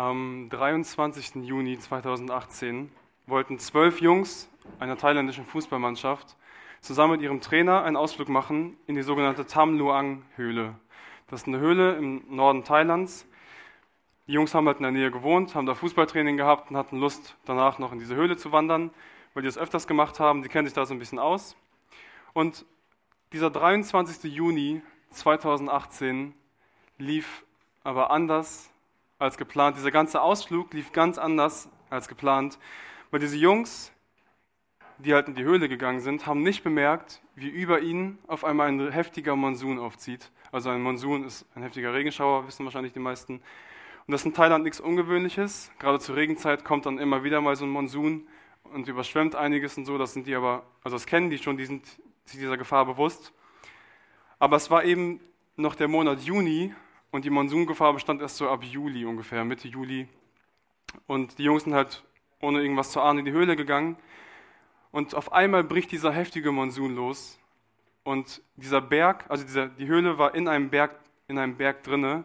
Am 23. Juni 2018 wollten zwölf Jungs einer thailändischen Fußballmannschaft zusammen mit ihrem Trainer einen Ausflug machen in die sogenannte Tam Luang Höhle. Das ist eine Höhle im Norden Thailands. Die Jungs haben halt in der Nähe gewohnt, haben da Fußballtraining gehabt und hatten Lust, danach noch in diese Höhle zu wandern, weil die das öfters gemacht haben. Die kennen sich da so ein bisschen aus. Und dieser 23. Juni 2018 lief aber anders als geplant. Dieser ganze Ausflug lief ganz anders als geplant, weil diese Jungs, die halt in die Höhle gegangen sind, haben nicht bemerkt, wie über ihnen auf einmal ein heftiger Monsun aufzieht. Also ein Monsun ist ein heftiger Regenschauer, wissen wahrscheinlich die meisten. Und das ist in Thailand nichts Ungewöhnliches. Gerade zur Regenzeit kommt dann immer wieder mal so ein Monsun und überschwemmt einiges und so. Das sind die aber, also das kennen die schon, die sind sich dieser Gefahr bewusst. Aber es war eben noch der Monat Juni und die Monsungefahr bestand erst so ab Juli ungefähr, Mitte Juli. Und die Jungs sind halt ohne irgendwas zu ahnen in die Höhle gegangen. Und auf einmal bricht dieser heftige Monsun los. Und dieser Berg, also dieser, die Höhle war in einem Berg, in einem Berg drinne.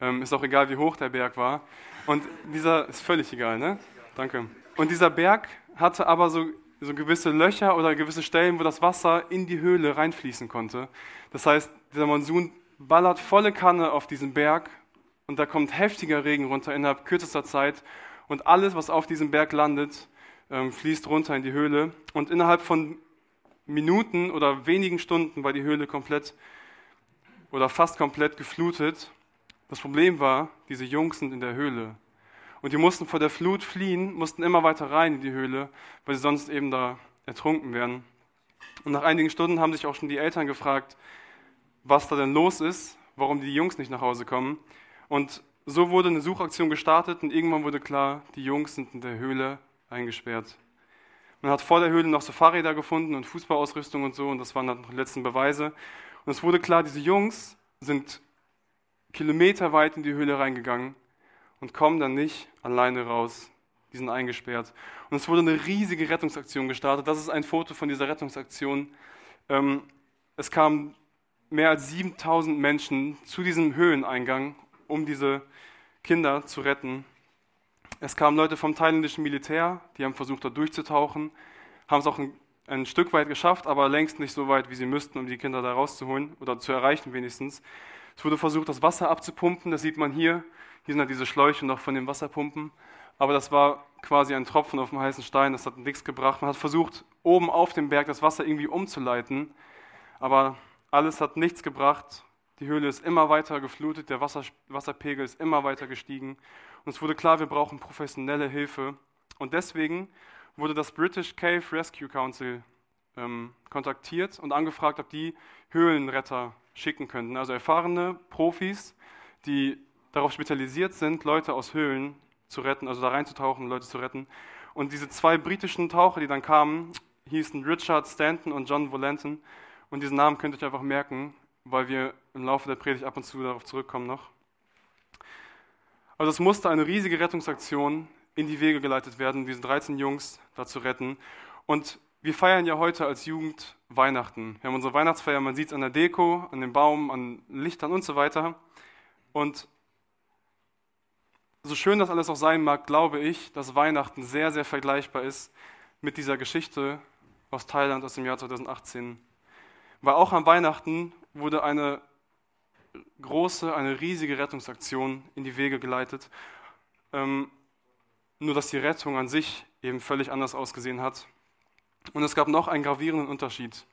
Ähm, ist auch egal, wie hoch der Berg war. Und dieser, ist völlig egal, ne? Danke. Und dieser Berg hatte aber so, so gewisse Löcher oder gewisse Stellen, wo das Wasser in die Höhle reinfließen konnte. Das heißt, dieser Monsun ballert volle Kanne auf diesen Berg und da kommt heftiger Regen runter innerhalb kürzester Zeit und alles, was auf diesem Berg landet, ähm, fließt runter in die Höhle und innerhalb von Minuten oder wenigen Stunden war die Höhle komplett oder fast komplett geflutet. Das Problem war, diese Jungs sind in der Höhle und die mussten vor der Flut fliehen, mussten immer weiter rein in die Höhle, weil sie sonst eben da ertrunken wären. Und nach einigen Stunden haben sich auch schon die Eltern gefragt, was da denn los ist, warum die Jungs nicht nach Hause kommen. Und so wurde eine Suchaktion gestartet und irgendwann wurde klar, die Jungs sind in der Höhle eingesperrt. Man hat vor der Höhle noch so Fahrräder gefunden und Fußballausrüstung und so und das waren dann noch die letzten Beweise. Und es wurde klar, diese Jungs sind kilometerweit in die Höhle reingegangen und kommen dann nicht alleine raus. Die sind eingesperrt. Und es wurde eine riesige Rettungsaktion gestartet. Das ist ein Foto von dieser Rettungsaktion. Ähm, es kamen mehr als 7000 Menschen zu diesem Höheneingang, um diese Kinder zu retten. Es kamen Leute vom thailändischen Militär, die haben versucht, da durchzutauchen, haben es auch ein, ein, Stück weit geschafft, aber längst nicht so weit, wie sie müssten, um die Kinder da rauszuholen oder zu erreichen wenigstens. Es wurde versucht, das Wasser abzupumpen, das sieht man hier. Hier sind halt diese Schläuche noch von den Wasserpumpen. Aber das war quasi ein Tropfen auf dem heißen Stein, das hat nichts gebracht. Man hat versucht, oben auf dem Berg das Wasser irgendwie umzuleiten, aber alles hat nichts gebracht. Die Höhle ist immer weiter geflutet, der Wasser, Wasserpegel ist immer weiter gestiegen. Und es wurde klar, wir brauchen professionelle Hilfe. Und deswegen wurde das British Cave Rescue Council ähm, kontaktiert und angefragt, ob die Höhlenretter schicken könnten. Also erfahrene Profis, die darauf spezialisiert sind, Leute aus Höhlen zu retten, also da reinzutauchen, Leute zu retten. Und diese zwei britischen Taucher, die dann kamen, hießen Richard Stanton und John Volanton. Und diesen Namen könnt ihr euch einfach merken, weil wir im Laufe der Predigt ab und zu darauf zurückkommen noch. Also es musste eine riesige Rettungsaktion in die Wege geleitet werden, diese 13 Jungs da zu retten. Und wir feiern ja heute als Jugend Weihnachten. Wir haben unsere Weihnachtsfeier, man sieht es an der Deko, an dem Baum, an Lichtern und so weiter. Und so schön das alles auch sein mag, glaube ich, dass Weihnachten sehr, sehr vergleichbar ist mit dieser Geschichte aus Thailand aus dem Jahr 2018. Weil auch an Weihnachten wurde eine große, eine riesige Rettungsaktion in die Wege geleitet. Ähm, nur dass die Rettung an sich eben völlig anders ausgesehen hat. Und es gab noch einen gravierenden Unterschied.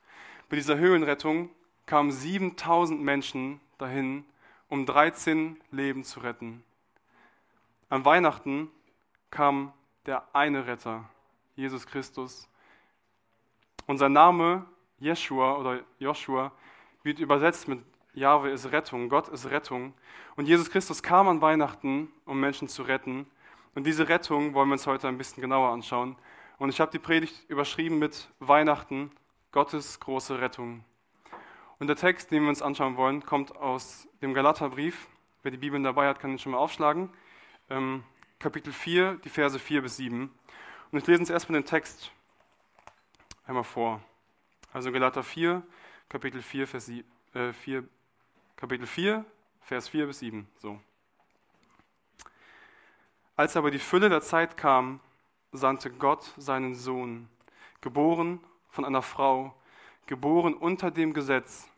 Bei dieser Höhenrettung kamen 7000 Menschen dahin, um 13 Leben zu retten. An Weihnachten kam der eine Retter, Jesus Christus. Und sein Name Jeshua oder Joshua wird übersetzt mit Jahwe ist Rettung, Gott ist Rettung. Und Jesus Christus kam an Weihnachten, um Menschen zu retten. Und diese Rettung wollen wir uns heute ein bisschen genauer anschauen. Und ich habe die Predigt überschrieben mit Weihnachten, Gottes große Rettung. Und der Text, den wir uns anschauen wollen, kommt aus dem Galaterbrief. Wer die Bibel dabei hat, kann ihn schon mal aufschlagen. Ähm, Kapitel 4, die Verse 4 bis 7. Und ich lese uns erstmal den Text einmal vor. Also Galater 4, Kapitel 4, Vers 4, äh, Kapitel 4, Vers 4 bis 7. So. Als aber die Fülle der Zeit kam, sandte Gott seinen Sohn, geboren von einer Frau, geboren unter dem Gesetz,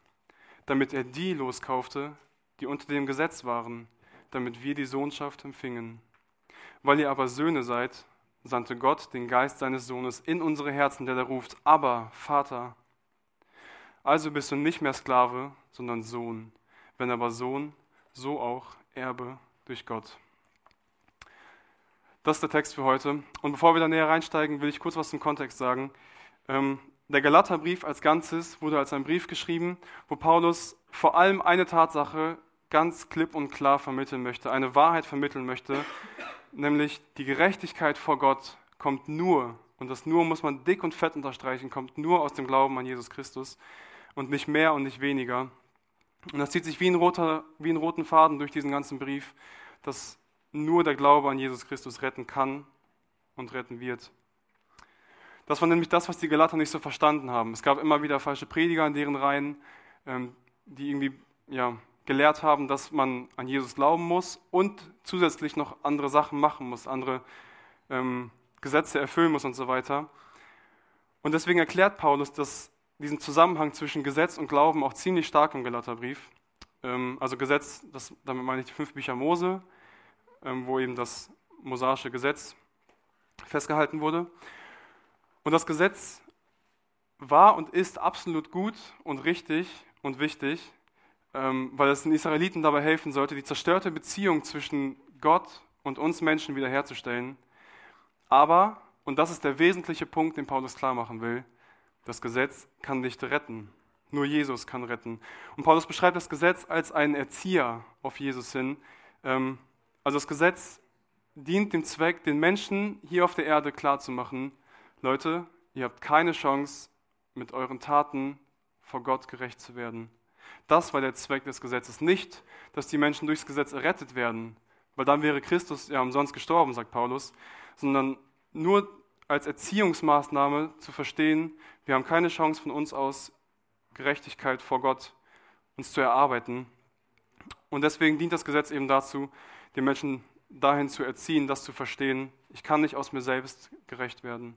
damit er die loskaufte, die unter dem Gesetz waren, damit wir die Sohnschaft empfingen. Weil ihr aber Söhne seid, sandte Gott den Geist seines Sohnes in unsere Herzen, der da ruft, aber Vater. Also bist du nicht mehr Sklave, sondern Sohn. Wenn aber Sohn, so auch Erbe durch Gott. Das ist der Text für heute. Und bevor wir da näher reinsteigen, will ich kurz was zum Kontext sagen. Ähm, der Galaterbrief als Ganzes wurde als ein Brief geschrieben, wo Paulus vor allem eine Tatsache ganz klipp und klar vermitteln möchte, eine Wahrheit vermitteln möchte, nämlich die Gerechtigkeit vor Gott kommt nur, und das nur muss man dick und fett unterstreichen, kommt nur aus dem Glauben an Jesus Christus und nicht mehr und nicht weniger. Und das zieht sich wie ein, roter, wie ein roten Faden durch diesen ganzen Brief, dass nur der Glaube an Jesus Christus retten kann und retten wird. Das war nämlich das, was die Galater nicht so verstanden haben. Es gab immer wieder falsche Prediger in deren Reihen, ähm, die irgendwie ja, gelehrt haben, dass man an Jesus glauben muss und zusätzlich noch andere Sachen machen muss, andere ähm, Gesetze erfüllen muss und so weiter. Und deswegen erklärt Paulus dass diesen Zusammenhang zwischen Gesetz und Glauben auch ziemlich stark im Galaterbrief. Ähm, also Gesetz, das, damit meine ich die fünf Bücher Mose, ähm, wo eben das mosaische Gesetz festgehalten wurde. Und das Gesetz war und ist absolut gut und richtig und wichtig, ähm, weil es den Israeliten dabei helfen sollte, die zerstörte Beziehung zwischen Gott und uns Menschen wiederherzustellen. Aber, und das ist der wesentliche Punkt, den Paulus klar machen will, das Gesetz kann nicht retten. Nur Jesus kann retten. Und Paulus beschreibt das Gesetz als einen Erzieher auf Jesus hin. Ähm, also das Gesetz dient dem Zweck, den Menschen hier auf der Erde klarzumachen, Leute, ihr habt keine Chance, mit euren Taten vor Gott gerecht zu werden. Das war der Zweck des Gesetzes. Nicht, dass die Menschen durchs Gesetz errettet werden, weil dann wäre Christus ja umsonst gestorben, sagt Paulus, sondern nur als Erziehungsmaßnahme zu verstehen, wir haben keine Chance von uns aus, Gerechtigkeit vor Gott uns zu erarbeiten. Und deswegen dient das Gesetz eben dazu, den Menschen dahin zu erziehen, das zu verstehen, ich kann nicht aus mir selbst gerecht werden.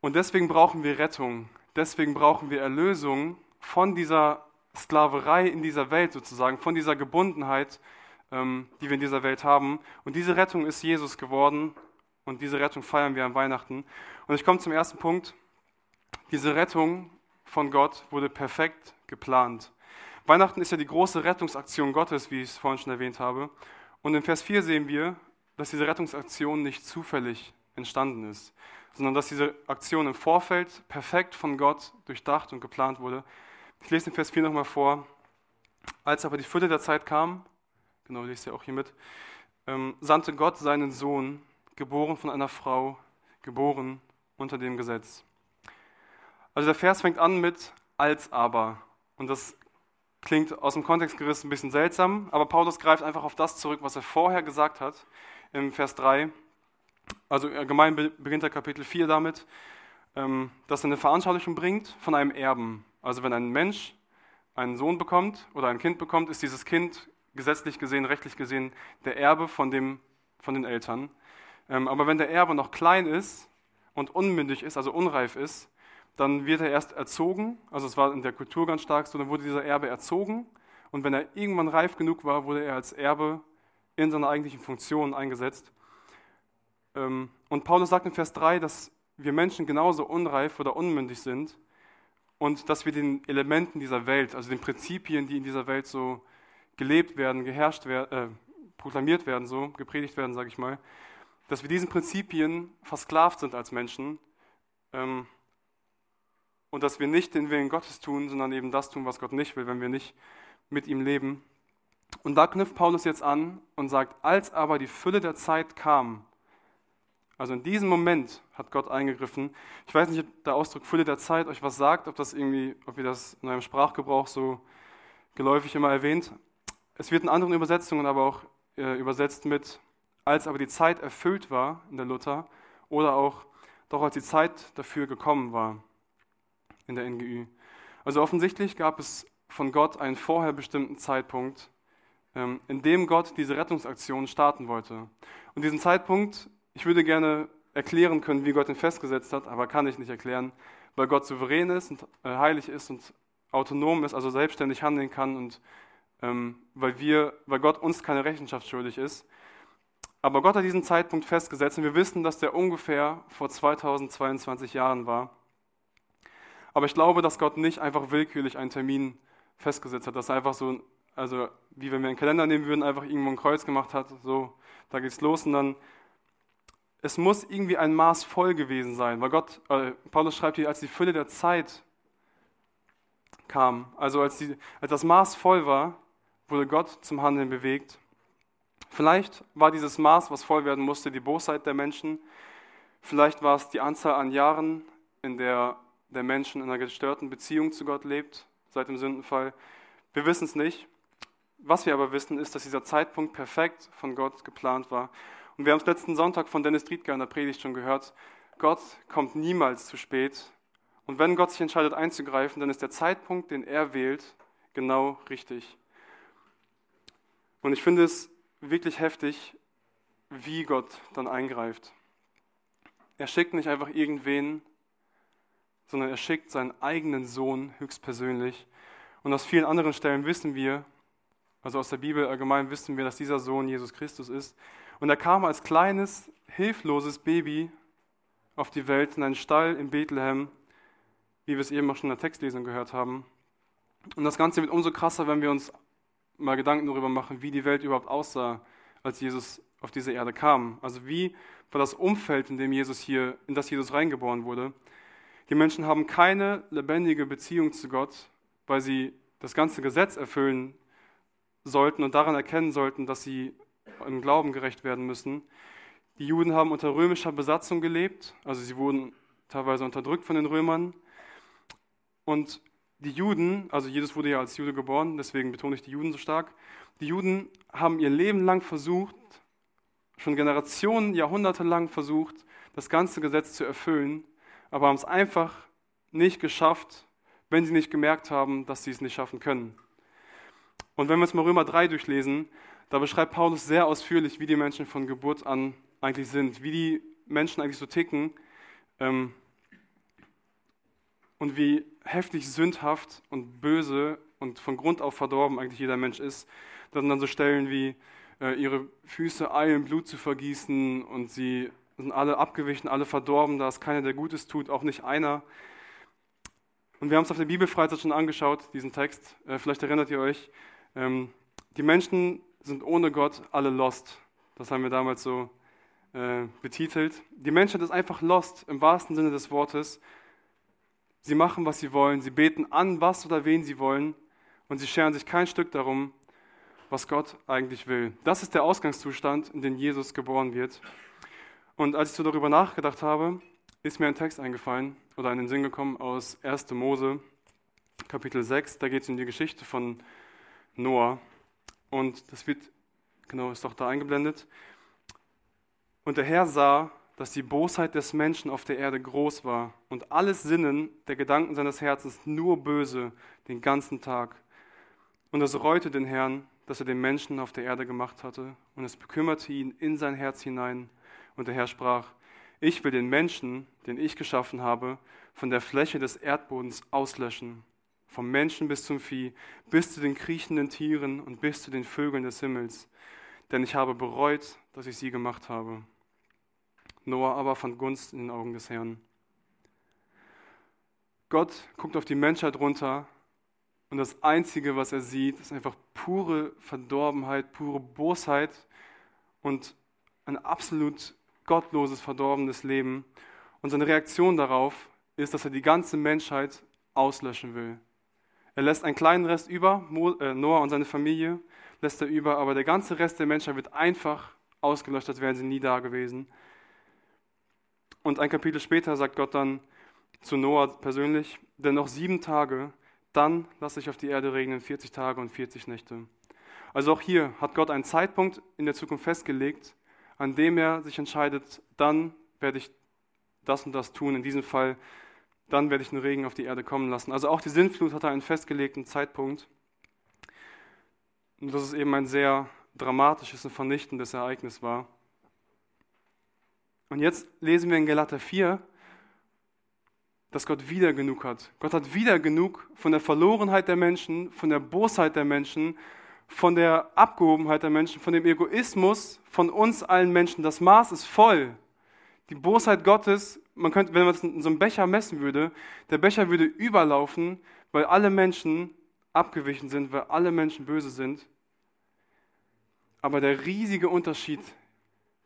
Und deswegen brauchen wir Rettung, deswegen brauchen wir Erlösung von dieser Sklaverei in dieser Welt sozusagen, von dieser Gebundenheit, ähm, die wir in dieser Welt haben. Und diese Rettung ist Jesus geworden und diese Rettung feiern wir an Weihnachten. Und ich komme zum ersten Punkt. Diese Rettung von Gott wurde perfekt geplant. Weihnachten ist ja die große Rettungsaktion Gottes, wie ich es vorhin schon erwähnt habe. Und in Vers 4 sehen wir, dass diese Rettungsaktion nicht zufällig entstanden ist, sondern dass diese Aktion im Vorfeld perfekt von Gott durchdacht und geplant wurde. Ich lese den Vers 4 nochmal vor. Als aber die Fülle der Zeit kam, genau, lese ich auch hier mit, ähm, sandte Gott seinen Sohn, geboren von einer Frau, geboren unter dem Gesetz. Also der Vers fängt an mit als aber. Und das klingt aus dem Kontext gerissen ein bisschen seltsam, aber Paulus greift einfach auf das zurück, was er vorher gesagt hat im Vers 3. Also allgemein beginnt der Kapitel 4 damit, ähm, dass er eine Veranschaulichung bringt von einem Erben. Also wenn ein Mensch einen Sohn bekommt oder ein Kind bekommt, ist dieses Kind gesetzlich gesehen, rechtlich gesehen der Erbe von, dem, von den Eltern. Ähm, aber wenn der Erbe noch klein ist und unmündig ist, also unreif ist, dann wird er erst erzogen, also es war in der Kultur ganz stark so, dann wurde dieser Erbe erzogen und wenn er irgendwann reif genug war, wurde er als Erbe in seiner eigentlichen Funktion eingesetzt. Ähm, und Paulus sagt in Vers 3, dass wir Menschen genauso unreif oder unmündig sind und dass wir den Elementen dieser Welt, also den Prinzipien, die in dieser Welt so gelebt werden, geherrscht werden, äh, proklamiert werden, so gepredigt werden, sage ich mal, dass wir diesen Prinzipien versklavt sind als Menschen ähm, und dass wir nicht den Willen Gottes tun, sondern eben das tun, was Gott nicht will, wenn wir nicht mit ihm leben. Und da knüpft Paulus jetzt an und sagt, als aber die Fülle der Zeit kam, also in diesem Moment hat Gott eingegriffen. Ich weiß nicht, ob der Ausdruck Fülle der Zeit euch was sagt, ob das irgendwie, ob ihr das in eurem Sprachgebrauch so geläufig immer erwähnt. Es wird in anderen Übersetzungen aber auch äh, übersetzt mit, als aber die Zeit erfüllt war in der Luther oder auch doch als die Zeit dafür gekommen war in der NGÜ. Also offensichtlich gab es von Gott einen vorher bestimmten Zeitpunkt, ähm, in dem Gott diese Rettungsaktion starten wollte. Und diesen Zeitpunkt, ich würde gerne erklären können, wie Gott ihn festgesetzt hat, aber kann ich nicht erklären, weil Gott souverän ist und äh, heilig ist und autonom ist, also selbstständig handeln kann und ähm, weil, wir, weil Gott uns keine Rechenschaft schuldig ist. Aber Gott hat diesen Zeitpunkt festgesetzt und wir wissen, dass der ungefähr vor 2022 Jahren war. Aber ich glaube, dass Gott nicht einfach willkürlich einen Termin festgesetzt hat, dass er einfach so, also wie wenn wir einen Kalender nehmen würden, einfach irgendwo ein Kreuz gemacht hat, so, da geht's los und dann, es muss irgendwie ein Maß voll gewesen sein, weil Gott, äh, Paulus schreibt hier, als die Fülle der Zeit kam, also als, die, als das Maß voll war, wurde Gott zum Handeln bewegt. Vielleicht war dieses Maß, was voll werden musste, die Bosheit der Menschen. Vielleicht war es die Anzahl an Jahren, in der der Mensch in einer gestörten Beziehung zu Gott lebt, seit dem Sündenfall. Wir wissen es nicht. Was wir aber wissen, ist, dass dieser Zeitpunkt perfekt von Gott geplant war. Und wir haben es letzten Sonntag von Dennis Driedger in der Predigt schon gehört. Gott kommt niemals zu spät. Und wenn Gott sich entscheidet einzugreifen, dann ist der Zeitpunkt, den er wählt, genau richtig. Und ich finde es wirklich heftig, wie Gott dann eingreift. Er schickt nicht einfach irgendwen, sondern er schickt seinen eigenen Sohn höchstpersönlich. Und aus vielen anderen Stellen wissen wir, also aus der Bibel allgemein wissen wir, dass dieser Sohn Jesus Christus ist. Und er kam als kleines, hilfloses Baby auf die Welt in einen Stall in Bethlehem, wie wir es eben auch schon in der Textlesung gehört haben. Und das Ganze wird umso krasser, wenn wir uns mal Gedanken darüber machen, wie die Welt überhaupt aussah, als Jesus auf diese Erde kam. Also wie war das Umfeld, in dem Jesus hier, in das Jesus reingeboren wurde. Die Menschen haben keine lebendige Beziehung zu Gott, weil sie das ganze Gesetz erfüllen sollten und daran erkennen sollten, dass sie im Glauben gerecht werden müssen. Die Juden haben unter römischer Besatzung gelebt, also sie wurden teilweise unterdrückt von den Römern. Und die Juden, also Jesus wurde ja als Jude geboren, deswegen betone ich die Juden so stark, die Juden haben ihr Leben lang versucht, schon Generationen, Jahrhunderte lang versucht, das ganze Gesetz zu erfüllen, aber haben es einfach nicht geschafft, wenn sie nicht gemerkt haben, dass sie es nicht schaffen können. Und wenn wir jetzt mal Römer 3 durchlesen, da beschreibt Paulus sehr ausführlich, wie die Menschen von Geburt an eigentlich sind, wie die Menschen eigentlich so ticken. Ähm, und wie heftig sündhaft und böse und von Grund auf verdorben eigentlich jeder Mensch ist. Sind dann so Stellen wie äh, ihre Füße eilen Blut zu vergießen und sie sind alle abgewichen, alle verdorben, da ist keiner, der Gutes tut, auch nicht einer. Und wir haben es auf der Bibelfreizeit schon angeschaut, diesen Text. Äh, vielleicht erinnert ihr euch. Ähm, die Menschen sind ohne Gott alle lost. Das haben wir damals so äh, betitelt. Die Menschheit ist einfach lost im wahrsten Sinne des Wortes. Sie machen, was sie wollen. Sie beten an, was oder wen sie wollen. Und sie scheren sich kein Stück darum, was Gott eigentlich will. Das ist der Ausgangszustand, in den Jesus geboren wird. Und als ich so darüber nachgedacht habe, ist mir ein Text eingefallen oder in den Sinn gekommen aus 1. Mose, Kapitel 6. Da geht es um die Geschichte von Noah. Und das wird, genau, ist doch da eingeblendet. Und der Herr sah, dass die Bosheit des Menschen auf der Erde groß war und alles Sinnen der Gedanken seines Herzens nur böse den ganzen Tag. Und es reute den Herrn, dass er den Menschen auf der Erde gemacht hatte, und es bekümmerte ihn in sein Herz hinein. Und der Herr sprach, ich will den Menschen, den ich geschaffen habe, von der Fläche des Erdbodens auslöschen, vom Menschen bis zum Vieh, bis zu den kriechenden Tieren und bis zu den Vögeln des Himmels, denn ich habe bereut, dass ich sie gemacht habe. Noah aber fand Gunst in den Augen des Herrn. Gott guckt auf die Menschheit runter und das Einzige, was er sieht, ist einfach pure Verdorbenheit, pure Bosheit und ein absolut gottloses, verdorbenes Leben. Und seine Reaktion darauf ist, dass er die ganze Menschheit auslöschen will. Er lässt einen kleinen Rest über, äh, Noah und seine Familie lässt er über, aber der ganze Rest der Menschheit wird einfach ausgelöscht, als wären sie nie da gewesen. Und ein Kapitel später sagt Gott dann zu Noah persönlich, denn noch sieben Tage, dann lasse ich auf die Erde regnen 40 Tage und 40 Nächte. Also auch hier hat Gott einen Zeitpunkt in der Zukunft festgelegt, an dem er sich entscheidet, dann werde ich das und das tun. In diesem Fall, dann werde ich den Regen auf die Erde kommen lassen. Also auch die Sintflut hat einen festgelegten Zeitpunkt. und dass es eben ein sehr dramatisches und vernichtendes Ereignis war. Und jetzt lesen wir in Galater 4, dass Gott wieder genug hat. Gott hat wieder genug von der Verlorenheit der Menschen, von der Bosheit der Menschen, von der Abgehobenheit der Menschen, von dem Egoismus von uns allen Menschen. Das Maß ist voll. Die Bosheit Gottes, man könnte, wenn man es in so einem Becher messen würde, der Becher würde überlaufen, weil alle Menschen abgewichen sind, weil alle Menschen böse sind. Aber der riesige Unterschied,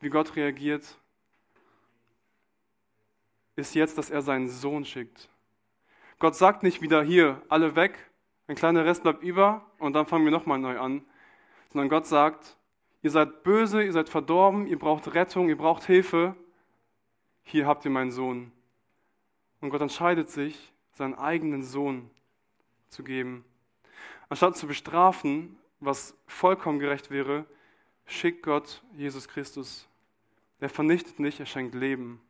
wie Gott reagiert, ist jetzt, dass er seinen Sohn schickt. Gott sagt nicht wieder hier, alle weg, ein kleiner Rest bleibt über und dann fangen wir nochmal neu an, sondern Gott sagt, ihr seid böse, ihr seid verdorben, ihr braucht Rettung, ihr braucht Hilfe, hier habt ihr meinen Sohn. Und Gott entscheidet sich, seinen eigenen Sohn zu geben. Anstatt zu bestrafen, was vollkommen gerecht wäre, schickt Gott Jesus Christus. Er vernichtet nicht, er schenkt Leben.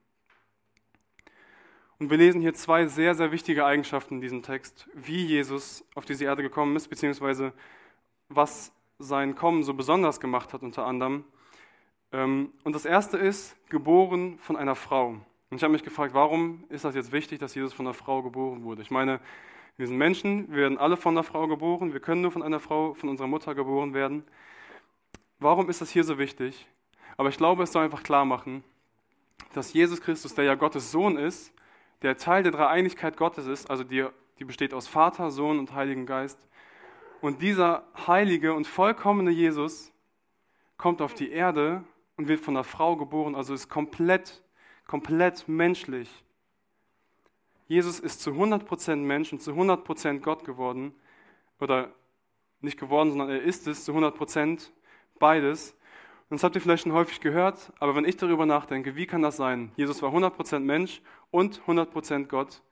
Und wir lesen hier zwei sehr, sehr wichtige Eigenschaften in diesem Text, wie Jesus auf diese Erde gekommen ist, beziehungsweise was sein Kommen so besonders gemacht hat unter anderem. Ähm, und das erste ist, geboren von einer Frau. Und ich habe mich gefragt, warum ist das jetzt wichtig, dass Jesus von einer Frau geboren wurde? Ich meine, wir sind Menschen, wir werden alle von einer Frau geboren, wir können nur von einer Frau, von unserer Mutter geboren werden. Warum ist das hier so wichtig? Aber ich glaube, es soll einfach klar machen, dass Jesus Christus, der ja Gottes Sohn ist, der Teil der Dreieinigkeit Gottes ist, also die, die besteht aus Vater, Sohn und Heiligen Geist. Und dieser heilige und vollkommene Jesus kommt auf die Erde und wird von einer Frau geboren, also ist komplett, komplett menschlich. Jesus ist zu 100% Mensch und zu 100% Gott geworden. Oder nicht geworden, sondern er ist es zu 100% beides. Und das habt ihr vielleicht schon häufig gehört, aber wenn ich darüber nachdenke, wie kann das sein? Jesus war 100% Mensch und 100% Gott.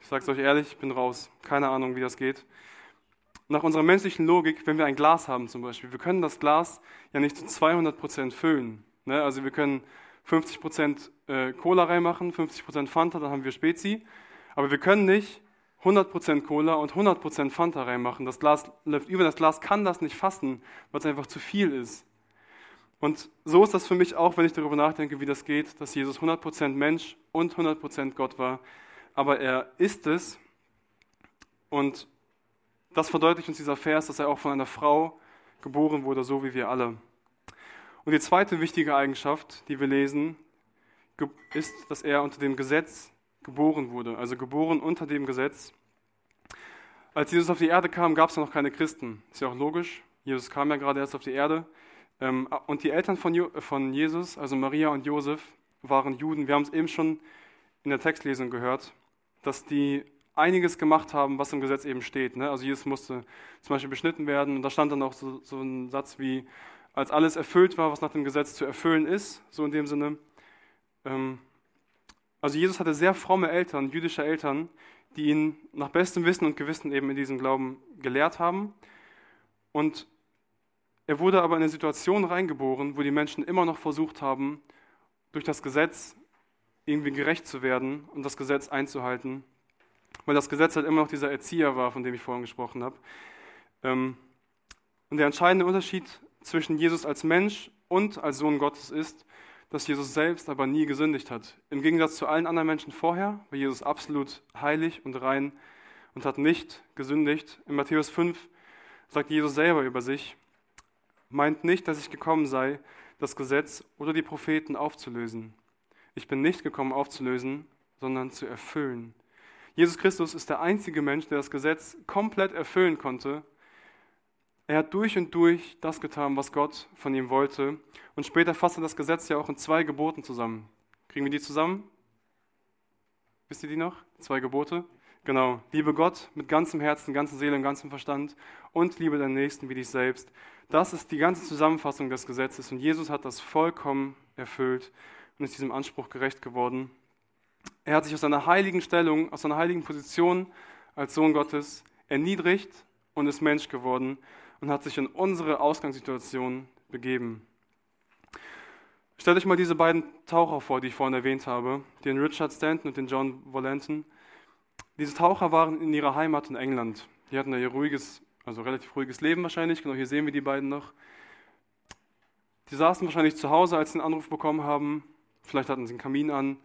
Ich sage es euch ehrlich, ich bin raus. Keine Ahnung, wie das geht. Nach unserer menschlichen Logik, wenn wir ein Glas haben zum Beispiel, wir können das Glas ja nicht zu 200% füllen. Ne? Also wir können 50% äh, Cola reinmachen, 50% Fanta, dann haben wir Spezi. Aber wir können nicht 100% Cola und 100% Fanta reinmachen. Das Glas läuft über, das Glas kann das nicht fassen, weil es einfach zu viel ist. Und so ist das für mich auch, wenn ich darüber nachdenke, wie das geht, dass Jesus 100% Mensch und 100% Gott war. Aber er ist es. Und das verdeutlicht uns dieser Vers, dass er auch von einer Frau geboren wurde, so wie wir alle. Und die zweite wichtige Eigenschaft, die wir lesen, ist, dass er unter dem Gesetz geboren wurde, also geboren unter dem Gesetz. Als Jesus auf die Erde kam, gab es noch keine Christen. Ist ja auch logisch. Jesus kam ja gerade erst auf die Erde. Ähm, und die Eltern von Jesus, also Maria und Josef, waren Juden. Wir haben es eben schon in der Textlesung gehört, dass die einiges gemacht haben, was im Gesetz eben steht. Ne? Also Jesus musste zum Beispiel beschnitten werden und da stand dann auch so, so ein Satz wie, als alles erfüllt war, was nach dem Gesetz zu erfüllen ist, so in dem Sinne. Ähm, also Jesus hatte sehr fromme Eltern, jüdische Eltern, die ihn nach bestem Wissen und Gewissen eben in diesem Glauben gelehrt haben. Und er wurde aber in eine Situation reingeboren, wo die Menschen immer noch versucht haben, durch das Gesetz irgendwie gerecht zu werden und das Gesetz einzuhalten, weil das Gesetz halt immer noch dieser Erzieher war, von dem ich vorhin gesprochen habe. Ähm, und der entscheidende Unterschied zwischen Jesus als Mensch und als Sohn Gottes ist, dass Jesus selbst aber nie gesündigt hat. Im Gegensatz zu allen anderen Menschen vorher war Jesus absolut heilig und rein und hat nicht gesündigt. In Matthäus 5 sagt Jesus selber über sich, meint nicht, dass ich gekommen sei, das Gesetz oder die Propheten aufzulösen. Ich bin nicht gekommen aufzulösen, sondern zu erfüllen. Jesus Christus ist der einzige Mensch, der das Gesetz komplett erfüllen konnte. Er hat durch und durch das getan, was Gott von ihm wollte. Und später fasst er das Gesetz ja auch in zwei Geboten zusammen. Kriegen wir die zusammen? Wisst ihr die noch? Zwei Gebote? Genau. Liebe Gott mit ganzem Herzen, ganzer Seele und ganzem Verstand und liebe deinen Nächsten wie dich selbst. Das ist die ganze Zusammenfassung des Gesetzes und Jesus hat das vollkommen erfüllt und ist diesem Anspruch gerecht geworden. Er hat sich aus seiner heiligen Stellung, aus seiner heiligen Position als Sohn Gottes erniedrigt und ist Mensch geworden und hat sich in unsere Ausgangssituation begeben. Stellt euch mal diese beiden Taucher vor, die ich vorhin erwähnt habe, den Richard Stanton und den John Volanton. Diese Taucher waren in ihrer Heimat in England. Die hatten da ihr ruhiges also relativ ruhiges Leben wahrscheinlich. Genau, hier sehen wir die beiden noch. Die saßen wahrscheinlich zu Hause, als sie einen Anruf bekommen haben. Vielleicht hatten sie einen Kamin an.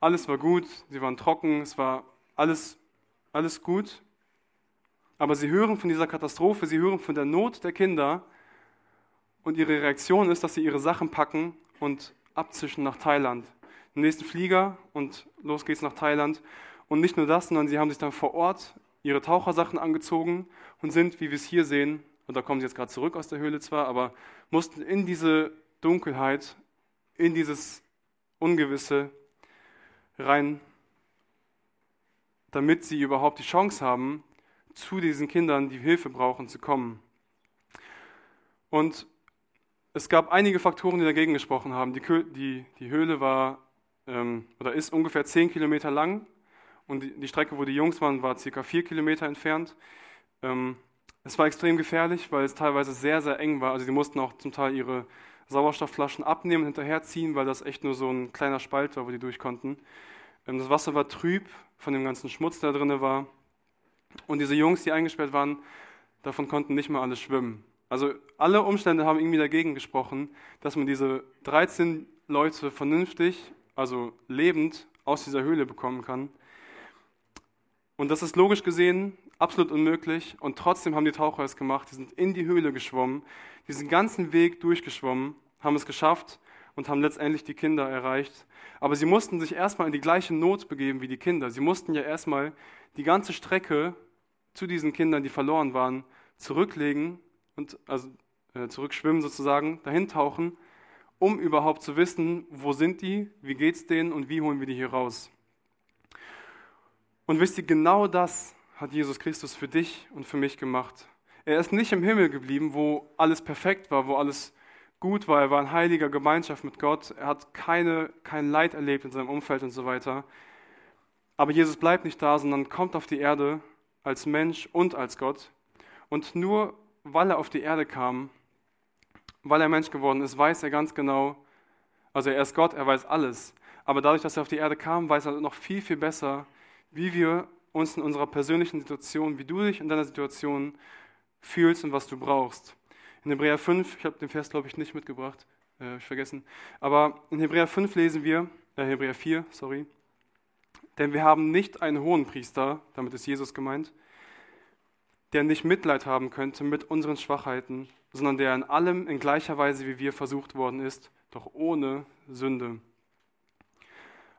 Alles war gut, sie waren trocken, es war alles, alles gut. Aber sie hören von dieser Katastrophe, sie hören von der Not der Kinder und ihre Reaktion ist, dass sie ihre Sachen packen und abzischen nach Thailand. Den nächsten Flieger und los geht's nach Thailand. Und nicht nur das, sondern sie haben sich dann vor Ort ihre Tauchersachen angezogen und sind, wie wir es hier sehen, und da kommen sie jetzt gerade zurück aus der Höhle zwar, aber mussten in diese Dunkelheit, in dieses Ungewisse rein, damit sie überhaupt die Chance haben, zu diesen Kindern, die Hilfe brauchen, zu kommen. Und es gab einige Faktoren, die dagegen gesprochen haben. Die, die, die Höhle war ähm, oder ist ungefähr 10 Kilometer lang und die, die, Strecke, wo die Jungs waren, war circa 4 Kilometer entfernt. Ähm, es war extrem gefährlich, weil es teilweise sehr, sehr eng war. Also sie mussten auch zum Teil ihre Sauerstoffflaschen abnehmen und hinterherziehen, weil das echt nur so ein kleiner Spalt war, wo die durch konnten. Ähm, das Wasser war trüb von dem ganzen Schmutz, der drin war. Und diese Jungs, die eingesperrt waren, davon konnten nicht mal alle schwimmen. Also alle Umstände haben irgendwie dagegen gesprochen, dass man diese 13 Leute vernünftig, also lebend, aus dieser Höhle bekommen kann. Und das ist logisch gesehen absolut unmöglich. Und trotzdem haben die Taucher es gemacht. Die sind in die Höhle geschwommen, diesen ganzen Weg durchgeschwommen, haben es geschafft und haben letztendlich die Kinder erreicht. Aber sie mussten sich erstmal in die gleiche Not begeben wie die Kinder. Sie mussten ja erstmal die ganze Strecke zu diesen Kindern, die verloren waren, zurücklegen und also äh, zurückschwimmen sozusagen, dahin tauchen, um überhaupt zu wissen, wo sind die, wie geht's denen und wie holen wir die hier raus. Und wisst ihr, genau das hat Jesus Christus für dich und für mich gemacht. Er ist nicht im Himmel geblieben, wo alles perfekt war, wo alles gut war. Er war in heiliger Gemeinschaft mit Gott. Er hat keine, kein Leid erlebt in seinem Umfeld und so weiter. Aber Jesus bleibt nicht da, sondern kommt auf die Erde als Mensch und als Gott. Und nur weil er auf die Erde kam, weil er Mensch geworden ist, weiß er ganz genau, also er ist Gott, er weiß alles. Aber dadurch, dass er auf die Erde kam, weiß er noch viel, viel besser, wie wir uns in unserer persönlichen Situation, wie du dich in deiner Situation fühlst und was du brauchst. In Hebräer 5, ich habe den Vers, glaube ich, nicht mitgebracht, äh, ich vergessen, aber in Hebräer 5 lesen wir, äh, Hebräer 4, sorry, denn wir haben nicht einen hohen Priester, damit ist Jesus gemeint, der nicht Mitleid haben könnte mit unseren Schwachheiten, sondern der in allem in gleicher Weise wie wir versucht worden ist, doch ohne Sünde.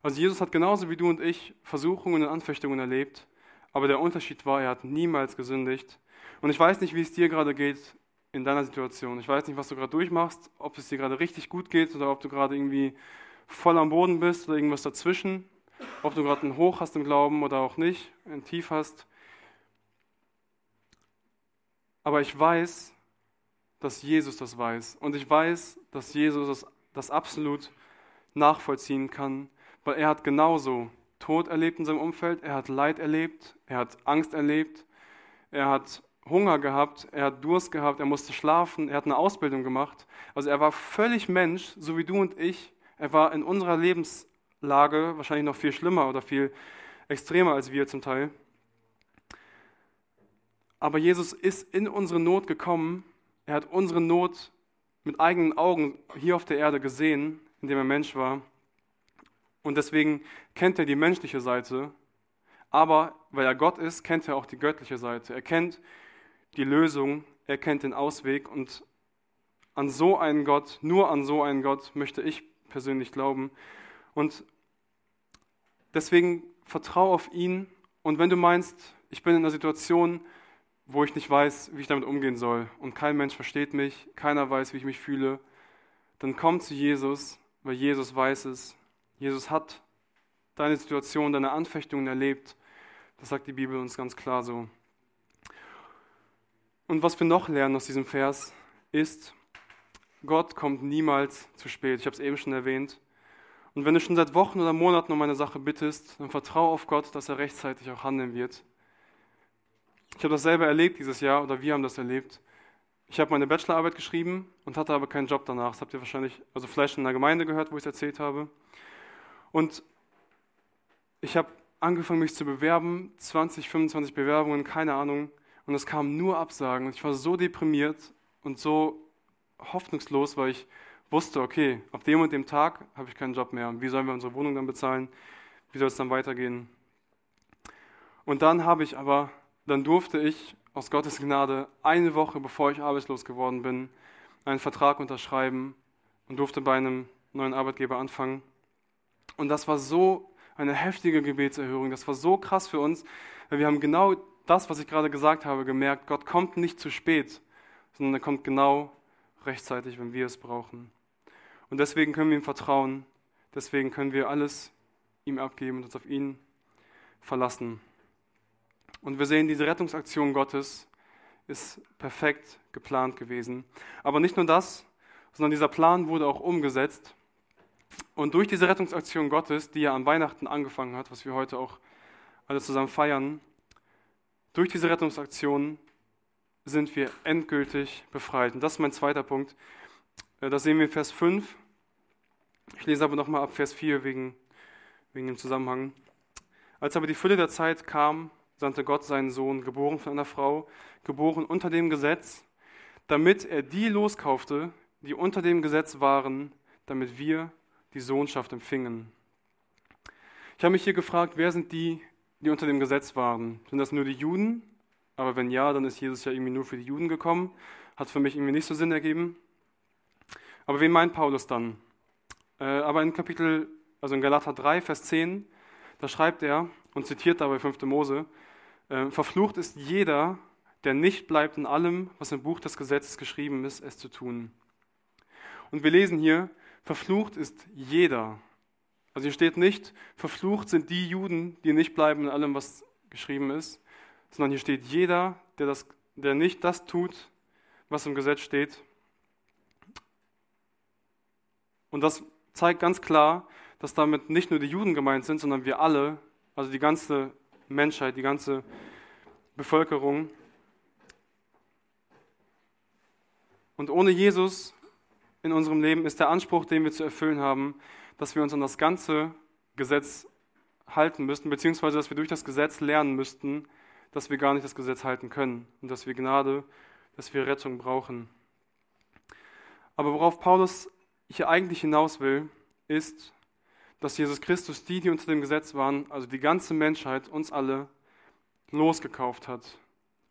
Also Jesus hat genauso wie du und ich Versuchungen und Anfechtungen erlebt, aber der Unterschied war, er hat niemals gesündigt. Und ich weiß nicht, wie es dir gerade geht in deiner Situation. Ich weiß nicht, was du gerade durchmachst, ob es dir gerade richtig gut geht oder ob du gerade irgendwie voll am Boden bist oder irgendwas dazwischen ob du gerade einen Hoch hast im Glauben oder auch nicht, ein Tief hast. Aber ich weiß, dass Jesus das weiß. Und ich weiß, dass Jesus das, das absolut nachvollziehen kann, weil er hat genauso Tod erlebt in seinem Umfeld, er hat Leid erlebt, er hat Angst erlebt, er hat Hunger gehabt, er hat Durst gehabt, er musste schlafen, er hat eine Ausbildung gemacht. Also er war völlig Mensch, so wie du und ich. Er war in unserer Lebens, Lage wahrscheinlich noch viel schlimmer oder viel extremer als wir zum Teil. Aber Jesus ist in unsere Not gekommen. Er hat unsere Not mit eigenen Augen hier auf der Erde gesehen, indem er Mensch war. Und deswegen kennt er die menschliche Seite. Aber weil er Gott ist, kennt er auch die göttliche Seite. Er kennt die Lösung, er kennt den Ausweg. Und an so einen Gott, nur an so einen Gott möchte ich persönlich glauben. Und deswegen vertraue auf ihn. Und wenn du meinst, ich bin in einer Situation, wo ich nicht weiß, wie ich damit umgehen soll und kein Mensch versteht mich, keiner weiß, wie ich mich fühle, dann komm zu Jesus, weil Jesus weiß es. Jesus hat deine Situation, deine Anfechtungen erlebt. Das sagt die Bibel uns ganz klar so. Und was wir noch lernen aus diesem Vers ist, Gott kommt niemals zu spät. Ich habe es eben schon erwähnt. Und wenn du schon seit Wochen oder Monaten um eine Sache bittest, dann vertraue auf Gott, dass er rechtzeitig auch handeln wird. Ich habe das selber erlebt dieses Jahr oder wir haben das erlebt. Ich habe meine Bachelorarbeit geschrieben und hatte aber keinen Job danach. Das habt ihr wahrscheinlich, also vielleicht in der Gemeinde gehört, wo ich es erzählt habe. Und ich habe angefangen, mich zu bewerben, 20, 25 Bewerbungen, keine Ahnung. und es kamen nur Absagen. Und ich war so deprimiert und so hoffnungslos, weil ich wusste, okay, ab dem und dem Tag habe ich keinen Job mehr. Wie sollen wir unsere Wohnung dann bezahlen? Wie soll es dann weitergehen? Und dann habe ich aber, dann durfte ich aus Gottes Gnade eine Woche, bevor ich arbeitslos geworden bin, einen Vertrag unterschreiben und durfte bei einem neuen Arbeitgeber anfangen. Und das war so eine heftige Gebetserhörung, das war so krass für uns, weil wir haben genau das, was ich gerade gesagt habe, gemerkt, Gott kommt nicht zu spät, sondern er kommt genau rechtzeitig, wenn wir es brauchen. Und deswegen können wir ihm vertrauen, deswegen können wir alles ihm abgeben und uns auf ihn verlassen. Und wir sehen, diese Rettungsaktion Gottes ist perfekt geplant gewesen. Aber nicht nur das, sondern dieser Plan wurde auch umgesetzt. Und durch diese Rettungsaktion Gottes, die ja an Weihnachten angefangen hat, was wir heute auch alle zusammen feiern, durch diese Rettungsaktion sind wir endgültig befreit. Und das ist mein zweiter Punkt. Äh, das sehen wir in Vers 5. Ich lese aber nochmal ab Vers 4 wegen, wegen dem Zusammenhang. Als aber die Fülle der Zeit kam, sandte Gott seinen Sohn, geboren von einer Frau, geboren unter dem Gesetz, damit er die loskaufte, die unter dem Gesetz waren, damit wir die Sohnschaft empfingen. Ich habe mich hier gefragt, wer sind die, die unter dem Gesetz waren? Sind das nur die Juden? Aber wenn ja, dann ist Jesus ja irgendwie nur für die Juden gekommen. Hat für mich irgendwie nicht so Sinn ergeben. Aber wen meint Paulus dann? Äh, aber in Kapitel, also in Galater 3, Vers 10, da schreibt er und zitiert dabei 5. Mose, äh, verflucht ist jeder, der nicht bleibt in allem, was im Buch des Gesetzes geschrieben ist, es zu tun. Und wir lesen hier, verflucht ist jeder. Also hier steht nicht, verflucht sind die Juden, die nicht bleiben in allem, was geschrieben ist, sondern hier steht jeder, der, das, der nicht das tut, was im Gesetz steht. Und das zeigt ganz klar, dass damit nicht nur die Juden gemeint sind, sondern wir alle, also die ganze Menschheit, die ganze Bevölkerung. Und ohne Jesus in unserem Leben ist der Anspruch, den wir zu erfüllen haben, dass wir uns an das ganze Gesetz halten müssten, beziehungsweise dass wir durch das Gesetz lernen müssten, dass wir gar nicht das Gesetz halten können und dass wir Gnade, dass wir Rettung brauchen. Aber worauf Paulus hier eigentlich hinaus will, ist, dass Jesus Christus die, die unter dem Gesetz waren, also die ganze Menschheit, uns alle, losgekauft hat.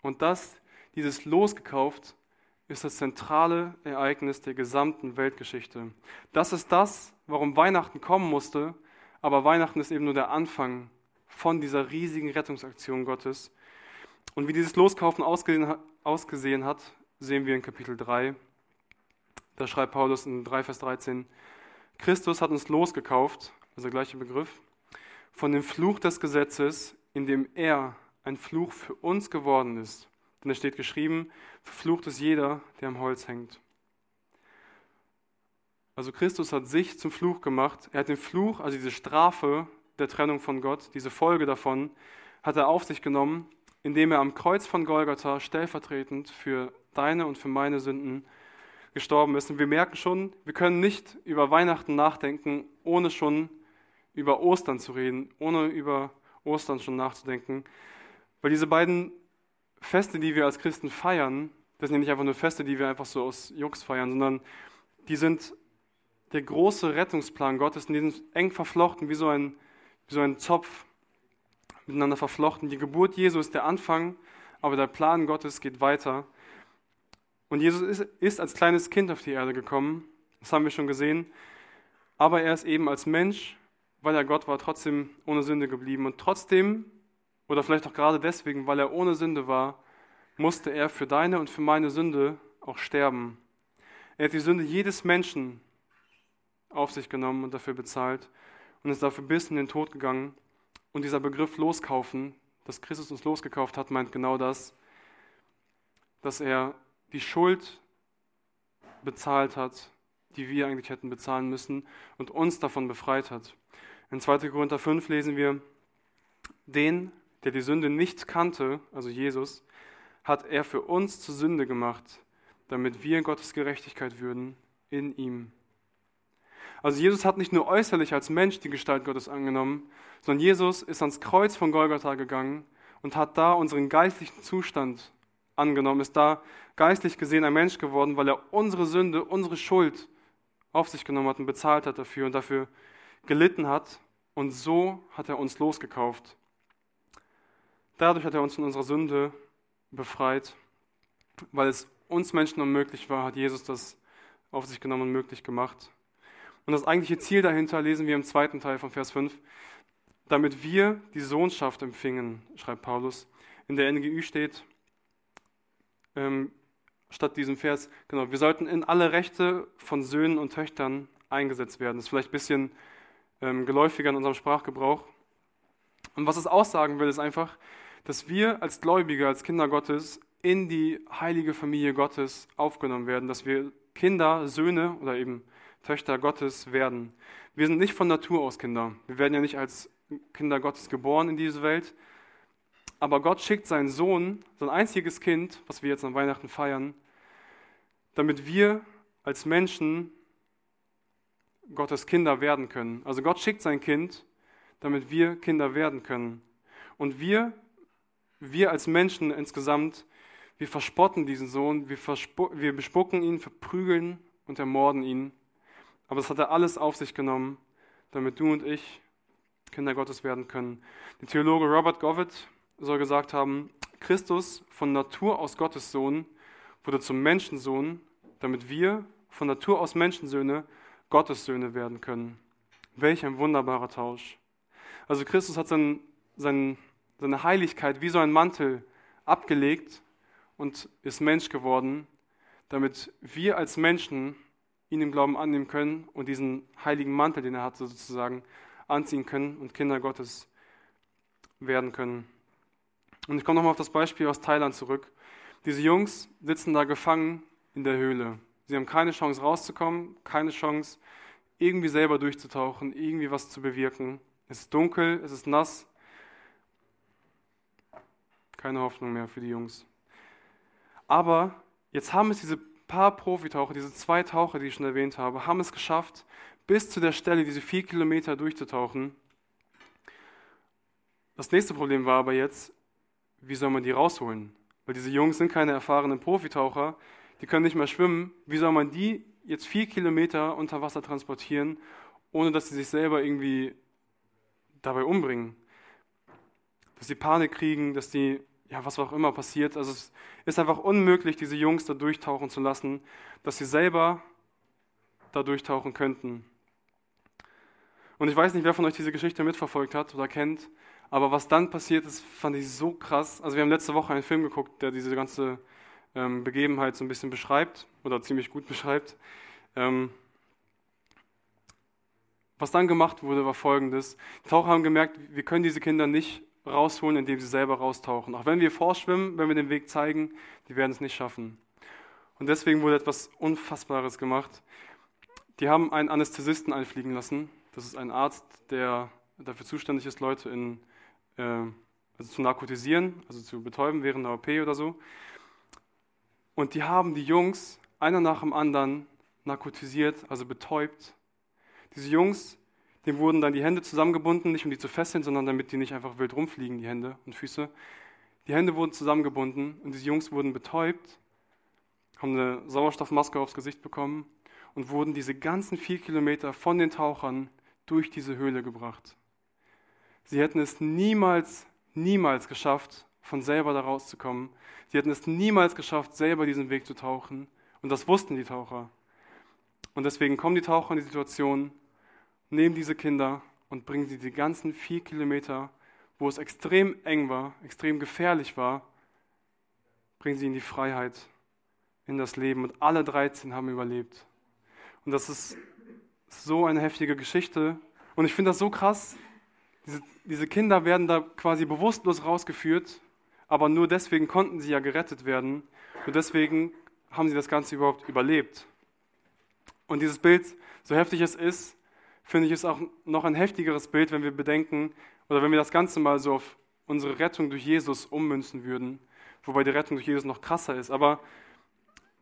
Und das, dieses losgekauft, ist das zentrale Ereignis der gesamten Weltgeschichte. Das ist das, warum Weihnachten kommen musste, aber Weihnachten ist eben nur der Anfang von dieser riesigen Rettungsaktion Gottes. Und wie dieses Loskaufen ausgesehen, hat, sehen wir in Kapitel 3. Da schreibt Paulus in 3, Vers 13, Christus hat uns losgekauft also der gleiche Begriff, von dem Fluch des Gesetzes, in dem er ein Fluch für uns geworden ist. Denn es steht geschrieben, verflucht ist jeder, der am Holz hängt. Also Christus hat sich zum Fluch gemacht. Er hat den Fluch, also diese Strafe der Trennung von Gott, diese Folge davon, hat er auf sich genommen, indem er am Kreuz von Golgatha stellvertretend für deine und für meine Sünden gestorben ist. Und wir merken schon, wir können nicht über Weihnachten nachdenken, ohne schon über Ostern zu reden, ohne über Ostern schon nachzudenken. Weil diese beiden Feste, die wir als Christen feiern, das sind ja nicht einfach nur Feste, die wir einfach so aus Jux feiern, sondern die sind der große Rettungsplan Gottes, die sind eng verflochten, wie so ein, wie so ein Zopf miteinander verflochten. Die Geburt Jesu ist der Anfang, aber der Plan Gottes geht weiter. Und Jesus ist, ist als kleines Kind auf die Erde gekommen, das haben wir schon gesehen, aber er ist eben als Mensch weil er Gott war, trotzdem ohne Sünde geblieben. Und trotzdem, oder vielleicht auch gerade deswegen, weil er ohne Sünde war, musste er für deine und für meine Sünde auch sterben. Er hat die Sünde jedes Menschen auf sich genommen und dafür bezahlt und ist dafür bis in den Tod gegangen. Und dieser Begriff loskaufen, dass Christus uns losgekauft hat, meint genau das, dass er die Schuld bezahlt hat, die wir eigentlich hätten bezahlen müssen und uns davon befreit hat. In 2. Korinther 5 lesen wir, den, der die Sünde nicht kannte, also Jesus, hat er für uns zur Sünde gemacht, damit wir Gottes Gerechtigkeit würden in ihm. Also Jesus hat nicht nur äußerlich als Mensch die Gestalt Gottes angenommen, sondern Jesus ist ans Kreuz von Golgatha gegangen und hat da unseren geistlichen Zustand angenommen, ist da geistlich gesehen ein Mensch geworden, weil er unsere Sünde, unsere Schuld auf sich genommen hat und bezahlt hat dafür und dafür gelitten hat. Und so hat er uns losgekauft. Dadurch hat er uns von unserer Sünde befreit, weil es uns Menschen unmöglich war, hat Jesus das auf sich genommen und möglich gemacht. Und das eigentliche Ziel dahinter lesen wir im zweiten Teil von Vers 5. Damit wir die Sohnschaft empfingen, schreibt Paulus. In der NGÜ steht, ähm, statt diesem Vers, genau, wir sollten in alle Rechte von Söhnen und Töchtern eingesetzt werden. Das ist vielleicht ein bisschen ähm, geläufiger in unserem Sprachgebrauch. Und was es aussagen will, ist einfach, dass wir als Gläubige, als Kinder Gottes in die heilige Familie Gottes aufgenommen werden, dass wir Kinder, Söhne oder eben Töchter Gottes werden. Wir sind nicht von Natur aus Kinder. Wir werden ja nicht als Kinder Gottes geboren in diese Welt. Aber Gott schickt seinen Sohn, sein einziges Kind, was wir jetzt an Weihnachten feiern, damit wir als Menschen Gottes Kinder werden können. Also Gott schickt sein Kind, damit wir Kinder werden können. Und wir, wir als Menschen insgesamt, wir verspotten diesen Sohn, wir, wir bespucken ihn, verprügeln und ermorden ihn. Aber das hat er alles auf sich genommen, damit du und ich Kinder Gottes werden können. Der Theologe Robert Govett soll gesagt haben, Christus von Natur aus Gottes Sohn wurde zum Menschensohn, damit wir von Natur aus Menschensöhne Gottes Söhne werden können. Welch ein wunderbarer Tausch. Also Christus hat sein, sein, seine Heiligkeit wie so ein Mantel abgelegt und ist Mensch geworden, damit wir als Menschen ihn im Glauben annehmen können und diesen heiligen Mantel, den er hat, sozusagen anziehen können und Kinder Gottes werden können. Und ich komme nochmal auf das Beispiel aus Thailand zurück. Diese Jungs sitzen da gefangen in der Höhle. Sie haben keine Chance rauszukommen, keine Chance irgendwie selber durchzutauchen, irgendwie was zu bewirken. Es ist dunkel, es ist nass. Keine Hoffnung mehr für die Jungs. Aber jetzt haben es diese paar Profitaucher, diese zwei Taucher, die ich schon erwähnt habe, haben es geschafft, bis zu der Stelle diese vier Kilometer durchzutauchen. Das nächste Problem war aber jetzt, wie soll man die rausholen? Weil diese Jungs sind keine erfahrenen Profitaucher, die können nicht mehr schwimmen. Wie soll man die jetzt vier Kilometer unter Wasser transportieren, ohne dass sie sich selber irgendwie dabei umbringen? Dass sie Panik kriegen, dass die ja, was auch immer passiert. Also es ist einfach unmöglich, diese Jungs da durchtauchen zu lassen, dass sie selber da durchtauchen könnten. Und ich weiß nicht, wer von euch diese Geschichte mitverfolgt hat oder kennt, aber was dann passiert ist, fand ich so krass. Also wir haben letzte Woche einen Film geguckt, der diese ganze ähm, Begebenheit so ein bisschen beschreibt oder ziemlich gut beschreibt. Ähm, was dann gemacht wurde, war folgendes. Die Taucher haben gemerkt, wir können diese Kinder nicht rausholen, indem sie selber raustauchen. Auch wenn wir vorschwimmen, wenn wir den Weg zeigen, die werden es nicht schaffen. Und deswegen wurde etwas Unfassbares gemacht. Die haben einen Anästhesisten einfliegen lassen. Das ist ein Arzt, der dafür zuständig ist, Leute in, äh, also zu narkotisieren, also zu betäuben während der OP oder so. Und die haben die Jungs einer nach dem anderen narkotisiert, also betäubt. Diese Jungs dem wurden dann die Hände zusammengebunden, nicht um die zu fesseln, sondern damit die nicht einfach wild rumfliegen, die Hände und Füße. Die Hände wurden zusammengebunden und diese Jungs wurden betäubt, haben eine Sauerstoffmaske aufs Gesicht bekommen und wurden diese ganzen vier Kilometer von den Tauchern durch diese Höhle gebracht. Sie hätten es niemals, niemals geschafft, von selber da rauszukommen. Sie hätten es niemals geschafft, selber diesen Weg zu tauchen. Und das wussten die Taucher. Und deswegen kommen die Taucher in die Situation, nehmen diese Kinder und bringen sie die ganzen vier Kilometer, wo es extrem eng war, extrem gefährlich war, bringen sie in die Freiheit, in das Leben. Und alle 13 haben überlebt. Und das ist so eine heftige Geschichte. Und ich finde das so krass. Diese, diese Kinder werden da quasi bewusstlos rausgeführt, aber nur deswegen konnten sie ja gerettet werden. Nur deswegen haben sie das Ganze überhaupt überlebt. Und dieses Bild, so heftig es ist, finde ich es auch noch ein heftigeres Bild, wenn wir bedenken oder wenn wir das Ganze mal so auf unsere Rettung durch Jesus ummünzen würden, wobei die Rettung durch Jesus noch krasser ist. Aber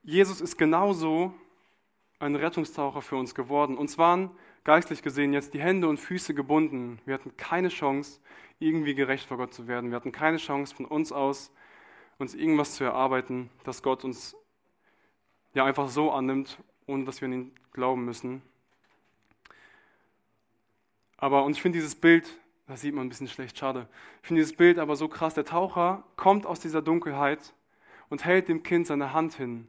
Jesus ist genauso ein Rettungstaucher für uns geworden. Uns waren geistlich gesehen jetzt die Hände und Füße gebunden. Wir hatten keine Chance, irgendwie gerecht vor Gott zu werden. Wir hatten keine Chance, von uns aus uns irgendwas zu erarbeiten, dass Gott uns ja einfach so annimmt, ohne dass wir an ihn glauben müssen. Aber, und ich finde dieses Bild, das sieht man ein bisschen schlecht, schade. Ich finde dieses Bild aber so krass. Der Taucher kommt aus dieser Dunkelheit und hält dem Kind seine Hand hin.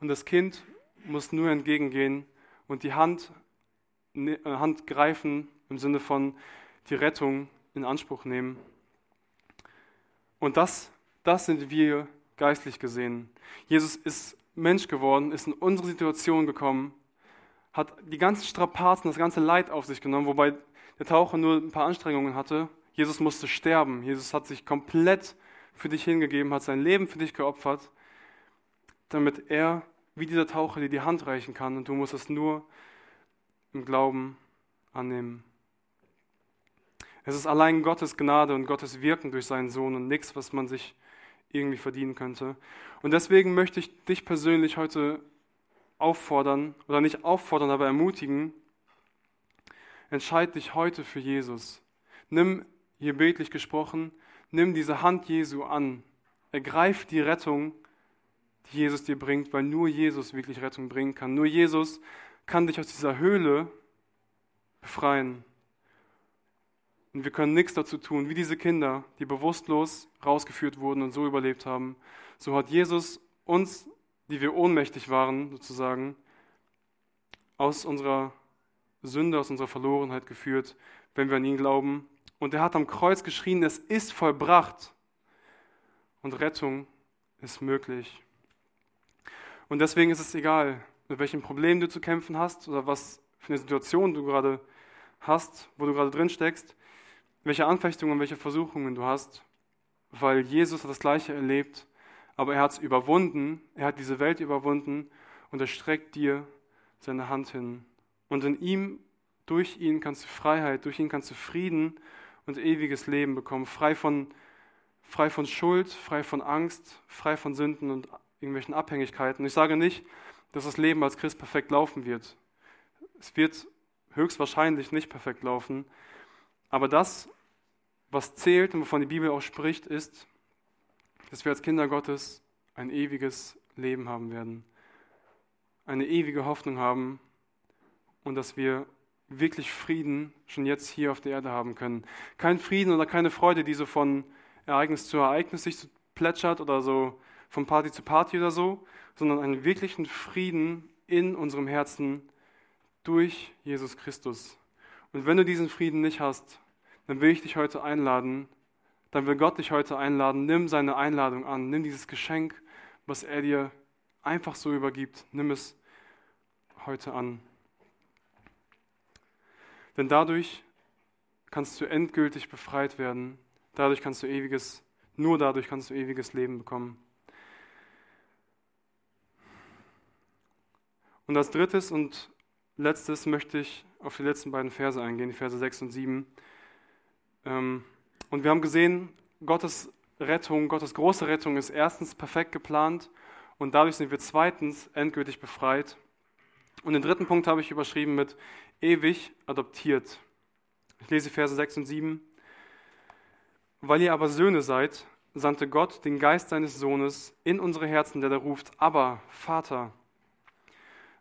Und das Kind muss nur entgegengehen und die Hand, ne, äh, Hand greifen im Sinne von die Rettung in Anspruch nehmen. Und das, das sind wir geistlich gesehen. Jesus ist Mensch geworden, ist in unsere Situation gekommen, hat die ganzen Strapazen, das ganze Leid auf sich genommen, wobei der Taucher nur ein paar Anstrengungen hatte. Jesus musste sterben. Jesus hat sich komplett für dich hingegeben, hat sein Leben für dich geopfert, damit er wie dieser Taucher dir die Hand reichen kann und du musst es nur im Glauben annehmen. Es ist allein Gottes Gnade und Gottes Wirken durch seinen Sohn und nichts, was man sich irgendwie verdienen könnte. Und deswegen möchte ich dich persönlich heute auffordern, oder nicht auffordern, aber ermutigen, entscheid dich heute für Jesus. Nimm, hier bildlich gesprochen, nimm diese Hand Jesu an. Ergreif die Rettung, die Jesus dir bringt, weil nur Jesus wirklich Rettung bringen kann. Nur Jesus kann dich aus dieser Höhle befreien. Und wir können nichts dazu tun, wie diese Kinder, die bewusstlos rausgeführt wurden und so überlebt haben. So hat Jesus uns, die wir ohnmächtig waren, sozusagen, aus unserer Sünde, aus unserer Verlorenheit geführt, wenn wir an ihn glauben. Und er hat am Kreuz geschrien, es ist vollbracht. Und Rettung ist möglich. Und deswegen ist es egal, mit welchem Problem du zu kämpfen hast oder was für eine Situation du gerade hast, wo du gerade drin steckst welche Anfechtungen, welche Versuchungen du hast, weil Jesus hat das Gleiche erlebt, aber er hat es überwunden, er hat diese Welt überwunden und er streckt dir seine Hand hin. Und in ihm, durch ihn kannst du Freiheit, durch ihn kannst du Frieden und ewiges Leben bekommen, frei von, frei von Schuld, frei von Angst, frei von Sünden und irgendwelchen Abhängigkeiten. Ich sage nicht, dass das Leben als Christ perfekt laufen wird. Es wird höchstwahrscheinlich nicht perfekt laufen, aber das, was zählt und wovon die Bibel auch spricht, ist, dass wir als Kinder Gottes ein ewiges Leben haben werden, eine ewige Hoffnung haben und dass wir wirklich Frieden schon jetzt hier auf der Erde haben können. Kein Frieden oder keine Freude, die so von Ereignis zu Ereignis sich plätschert oder so von Party zu Party oder so, sondern einen wirklichen Frieden in unserem Herzen durch Jesus Christus. Und wenn du diesen Frieden nicht hast, dann will ich dich heute einladen, dann will Gott dich heute einladen, nimm seine Einladung an, nimm dieses Geschenk, was er dir einfach so übergibt, nimm es heute an. Denn dadurch kannst du endgültig befreit werden, dadurch kannst du ewiges, nur dadurch kannst du ewiges Leben bekommen. Und als drittes und letztes möchte ich auf die letzten beiden Verse eingehen, die Verse 6 und 7. Ähm, und wir haben gesehen, Gottes Rettung, Gottes große Rettung ist erstens perfekt geplant und dadurch sind wir zweitens endgültig befreit. Und den dritten Punkt habe ich überschrieben mit ewig adoptiert. Ich lese Verse 6 und 7. Weil ihr aber Söhne seid, sandte Gott den Geist seines Sohnes in unsere Herzen, der da ruft, aber Vater.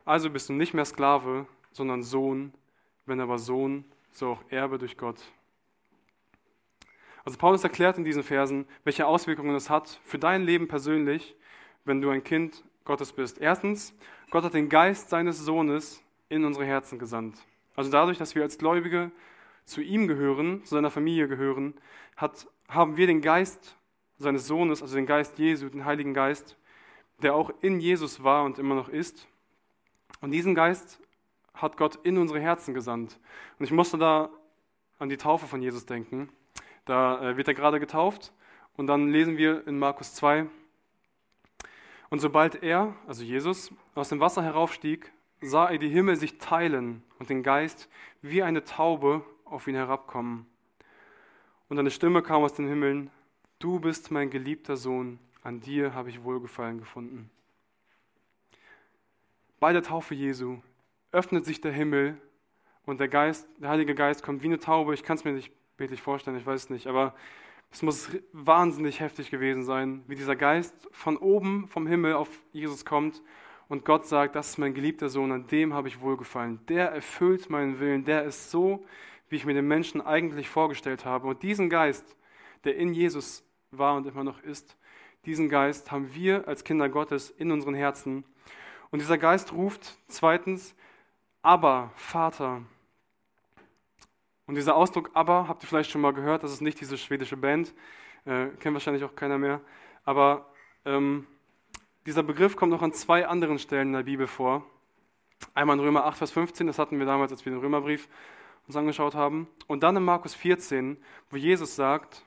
Also bist du nicht mehr Sklave, sondern Sohn, wenn aber Sohn, so auch Erbe durch Gott. Also Paulus erklärt in diesen Versen, welche Auswirkungen es hat für dein Leben persönlich, wenn du ein Kind Gottes bist. Erstens, Gott hat den Geist seines Sohnes in unsere Herzen gesandt. Also dadurch, dass wir als Gläubige zu ihm gehören, zu seiner Familie gehören, hat, haben wir den Geist seines Sohnes, also den Geist Jesu, den Heiligen Geist, der auch in Jesus war und immer noch ist. Und diesen Geist hat Gott in unsere Herzen gesandt. Und ich musste da an die Taufe von Jesus denken. Da äh, wird er gerade getauft und dann lesen wir in Markus 2, und sobald er, also Jesus, aus dem Wasser heraufstieg, sah er die Himmel sich teilen und den Geist wie eine Taube auf ihn herabkommen. Und eine Stimme kam aus den Himmeln, du bist mein geliebter Sohn, an dir habe ich Wohlgefallen gefunden. Bei der Taufe Jesu öffnet sich der Himmel und der Geist, der Heilige Geist kommt wie eine Taube. Ich kann es mir nicht bildlich vorstellen, ich weiß nicht, aber Es muss wahnsinnig heftig gewesen sein, wie dieser Geist von oben vom Himmel auf Jesus kommt und Gott sagt, das ist mein geliebter Sohn, an dem habe ich wohlgefallen. Der erfüllt meinen Willen, der ist so, wie ich mir den Menschen eigentlich vorgestellt habe. Und diesen Geist, der in Jesus war und immer noch ist, diesen Geist haben wir als Kinder Gottes in unseren Herzen. Und dieser Geist ruft zweitens, aber Vater. Und dieser Ausdruck aber, habt ihr vielleicht schon mal gehört, das ist nicht diese schwedische Band, äh, kennt wahrscheinlich auch keiner mehr, aber ähm, dieser Begriff kommt noch an zwei anderen Stellen in der Bibel vor. Einmal in Römer 8, Vers 15, das hatten wir damals, als wir den Römerbrief uns angeschaut haben. Und dann in Markus 14, wo Jesus sagt,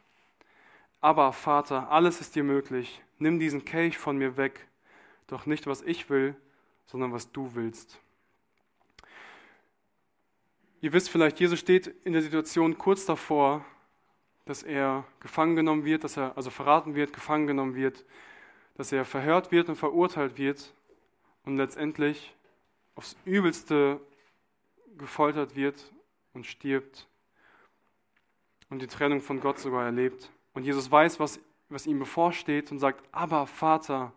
aber Vater, alles ist dir möglich, nimm diesen Kelch von mir weg, doch nicht was ich will, sondern was du willst. Ihr wisst vielleicht, Jesus steht in der Situation kurz davor, dass er gefangen genommen wird, dass er also verraten wird, gefangen genommen wird, dass er verhört wird und verurteilt wird und letztendlich aufs Übelste gefoltert wird und stirbt und die Trennung von Gott sogar erlebt. Und Jesus weiß, was, was ihm bevorsteht und sagt, aber Vater,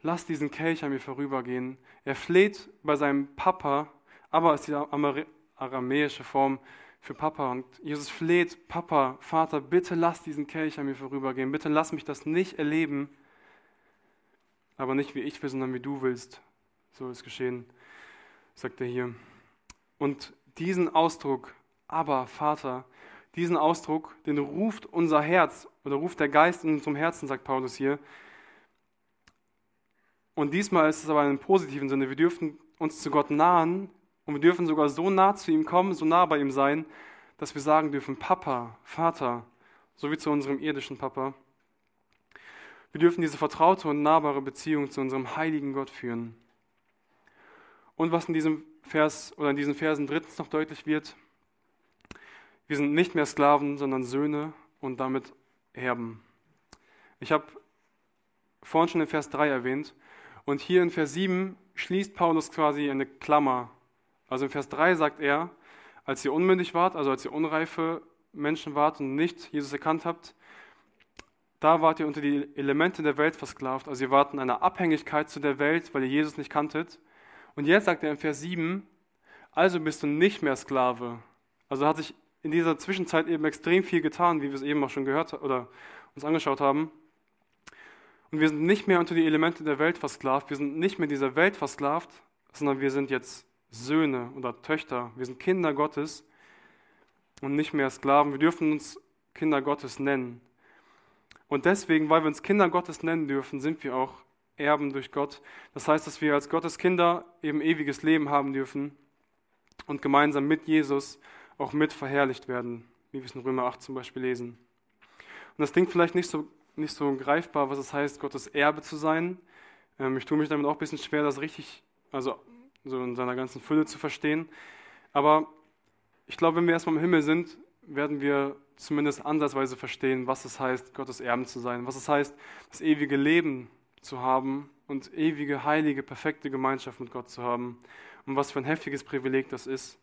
lass diesen Kelch an mir vorübergehen. Er fleht bei seinem Papa, aber ist die aramäische Form für Papa. Und Jesus fleht, Papa, Vater, bitte lass diesen Kelch an mir vorübergehen. Bitte lass mich das nicht erleben, aber nicht wie ich will, sondern wie du willst. So ist geschehen, sagt er hier. Und diesen Ausdruck, aber Vater, diesen Ausdruck, den ruft unser Herz oder ruft der Geist in unserem Herzen, sagt Paulus hier. Und diesmal ist es aber in einem positiven Sinne. Wir dürfen uns zu Gott nahen und wir dürfen sogar so nah zu ihm kommen, so nah bei ihm sein, dass wir sagen dürfen, Papa, Vater, so wie zu unserem irdischen Papa. Wir dürfen diese vertraute und nahbare Beziehung zu unserem heiligen Gott führen. Und was in diesem Vers oder in diesen Versen drittens noch deutlich wird, wir sind nicht mehr Sklaven, sondern Söhne und damit Erben. Ich habe vorhin schon in Vers 3 erwähnt und hier in Vers 7 schließt Paulus quasi eine Klammer. Also in Vers 3 sagt er, als ihr unmündig wart, also als ihr unreife Menschen wart und nicht Jesus erkannt habt, da wart ihr unter die Elemente der Welt versklavt. Also ihr wart in einer Abhängigkeit zu der Welt, weil ihr Jesus nicht kanntet. Und jetzt sagt er in Vers 7, also bist du nicht mehr Sklave. Also hat sich in dieser Zwischenzeit eben extrem viel getan, wie wir es eben auch schon gehört oder uns angeschaut haben. Und wir sind nicht mehr unter die Elemente der Welt versklavt. Wir sind nicht mehr dieser Welt versklavt, sondern wir sind jetzt Söhne oder Töchter. Wir sind Kinder Gottes und nicht mehr Sklaven. Wir dürfen uns Kinder Gottes nennen. Und deswegen, weil wir uns Kinder Gottes nennen dürfen, sind wir auch Erben durch Gott. Das heißt, dass wir als Gottes Kinder eben ewiges Leben haben dürfen und gemeinsam mit Jesus auch mit verherrlicht werden, wie wir es in Römer 8 zum Beispiel lesen. Und das klingt vielleicht nicht so, nicht so greifbar, was es heißt, Gottes Erbe zu sein. Ähm, ich tue mich damit auch ein bisschen schwer, das richtig, also so in seiner ganzen Fülle zu verstehen. Aber ich glaube, wenn wir erstmal im Himmel sind, werden wir zumindest ansatzweise verstehen, was es heißt, Gottes Erben zu sein, was es heißt, das ewige Leben zu haben und ewige, heilige, perfekte Gemeinschaft mit Gott zu haben und was für ein heftiges Privileg das ist.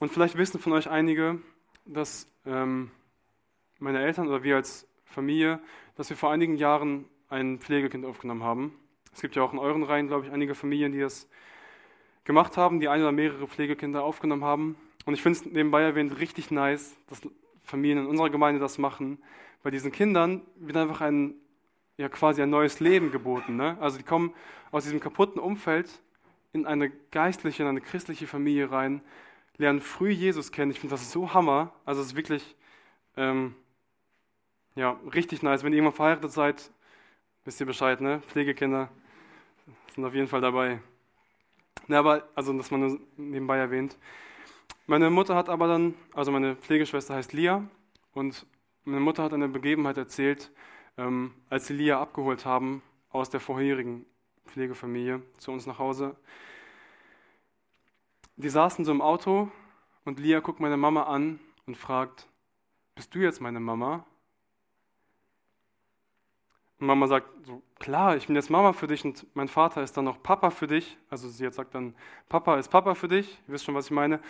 Und vielleicht wissen von euch einige, dass ähm, meine Eltern oder wir als Familie, dass wir vor einigen Jahren ein Pflegekind aufgenommen haben. Es gibt ja auch in euren Reihen, glaube ich, einige Familien, die das gemacht haben, die ein oder mehrere Pflegekinder aufgenommen haben. Und ich finde es nebenbei erwähnt richtig nice, dass Familien in unserer Gemeinde das machen. Bei diesen Kindern wird einfach ein, ja, quasi ein neues Leben geboten. Ne? Also die kommen aus diesem kaputten Umfeld in eine geistliche, in eine christliche Familie rein, lernen früh Jesus kennen. Ich finde das so Hammer. Also es ist wirklich ähm, ja, richtig nice. Wenn ihr irgendwann verheiratet seid, wisst ihr Bescheid, ne? Pflegekinder sind auf jeden Fall dabei. Ne, aber, also, dass man nur nebenbei erwähnt. Meine Mutter hat aber dann, also meine Pflegeschwester heißt Lia und meine Mutter hat eine Begebenheit erzählt, ähm, als sie Lia abgeholt haben aus der vorherigen Pflegefamilie zu uns nach Hause. Die saßen so im Auto und Lia guckt meine Mama an und fragt, bist du jetzt meine Mama? Und Mama sagt so, klar, ich bin jetzt Mama für dich und mein Vater ist dann noch Papa für dich. Also sie jetzt sagt dann, Papa ist Papa für dich. Ihr wisst schon, was ich meine.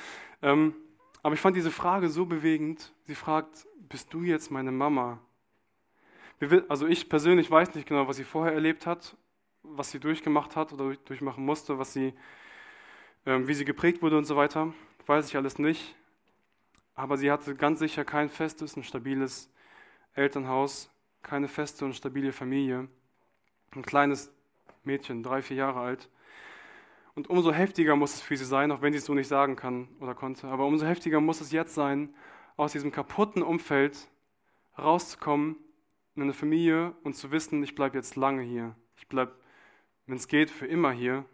Ähm, Aber ich fand diese Frage so bewegend. Sie fragt, bist du jetzt meine Mama? Also ich persönlich weiß nicht genau, was sie vorher erlebt hat, was sie durchgemacht hat oder durchmachen musste, was sie, ähm, wie sie geprägt wurde und so weiter. Weiß ich alles nicht. Aber sie hatte ganz sicher kein festes und stabiles Elternhaus, keine feste und stabile Familie. Ein kleines Mädchen, drei, vier Jahre alt. Und umso heftiger muss es für sie sein, auch wenn sie es so nicht sagen kann oder konnte. Aber umso heftiger muss es jetzt sein, aus diesem kaputten Umfeld rauszukommen in eine Familie und zu wissen, ich bleibe jetzt lange hier. Ich bleibe, wenn es geht, für immer hier.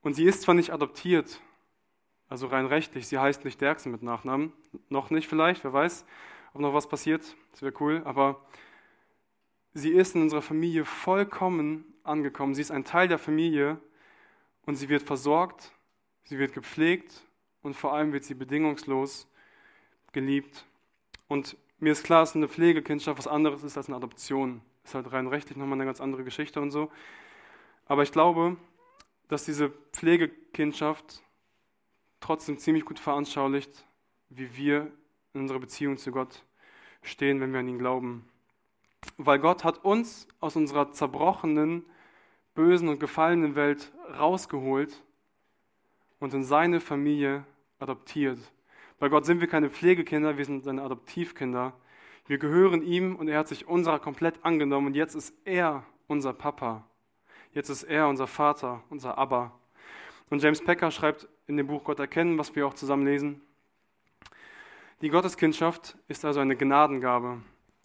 Und sie ist zwar nicht adoptiert, also rein rechtlich, sie heißt nicht Derksen mit Nachnamen, noch nicht vielleicht, wer weiß, ob noch was passiert, das wäre cool, aber sie ist in unserer Familie vollkommen angekommen. Sie ist ein Teil der Familie und sie wird versorgt, sie wird gepflegt und vor allem wird sie bedingungslos geliebt. Und mir ist klar, dass eine Pflegekindschaft was anderes ist als eine Adoption. Ist halt rein rechtlich nochmal eine ganz andere Geschichte und so. Aber ich glaube, dass diese Pflegekindschaft trotzdem ziemlich gut veranschaulicht, wie wir in unserer Beziehung zu Gott stehen, wenn wir an ihn glauben. Weil Gott hat uns aus unserer zerbrochenen, bösen und gefallenen Welt rausgeholt und in seine Familie adoptiert. Bei Gott sind wir keine Pflegekinder, wir sind seine Adoptivkinder. Wir gehören ihm und er hat sich unserer komplett angenommen und jetzt ist er unser Papa. Jetzt ist er unser Vater, unser Abba. Und James Packer schreibt in dem Buch Gott erkennen, was wir auch zusammen lesen. Die Gotteskindschaft ist also eine Gnadengabe.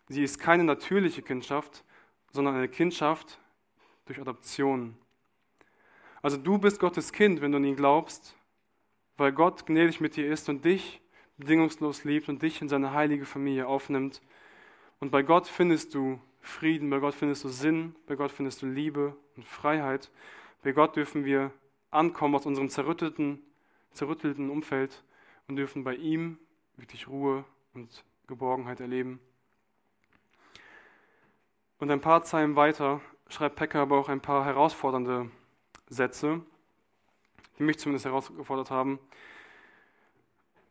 Sie ist keine natürliche Kindschaft, sondern eine Kindschaft durch Adoption. Also du bist Gottes Kind, wenn du an ihn glaubst, weil Gott gnädig mit dir ist und dich bedingungslos liebt und dich in seine heilige Familie aufnimmt. Und bei Gott findest du Frieden, bei Gott findest du Sinn, bei Gott findest du Liebe und Freiheit. Bei Gott dürfen wir ankommen aus unserem zerrütteten, zerrüttelten Umfeld und dürfen bei ihm wirklich Ruhe und Geborgenheit erleben. Und ein paar Zeilen weiter schreibt Pecker aber auch ein paar herausfordernde Sätze, die mich zumindest herausgefordert haben.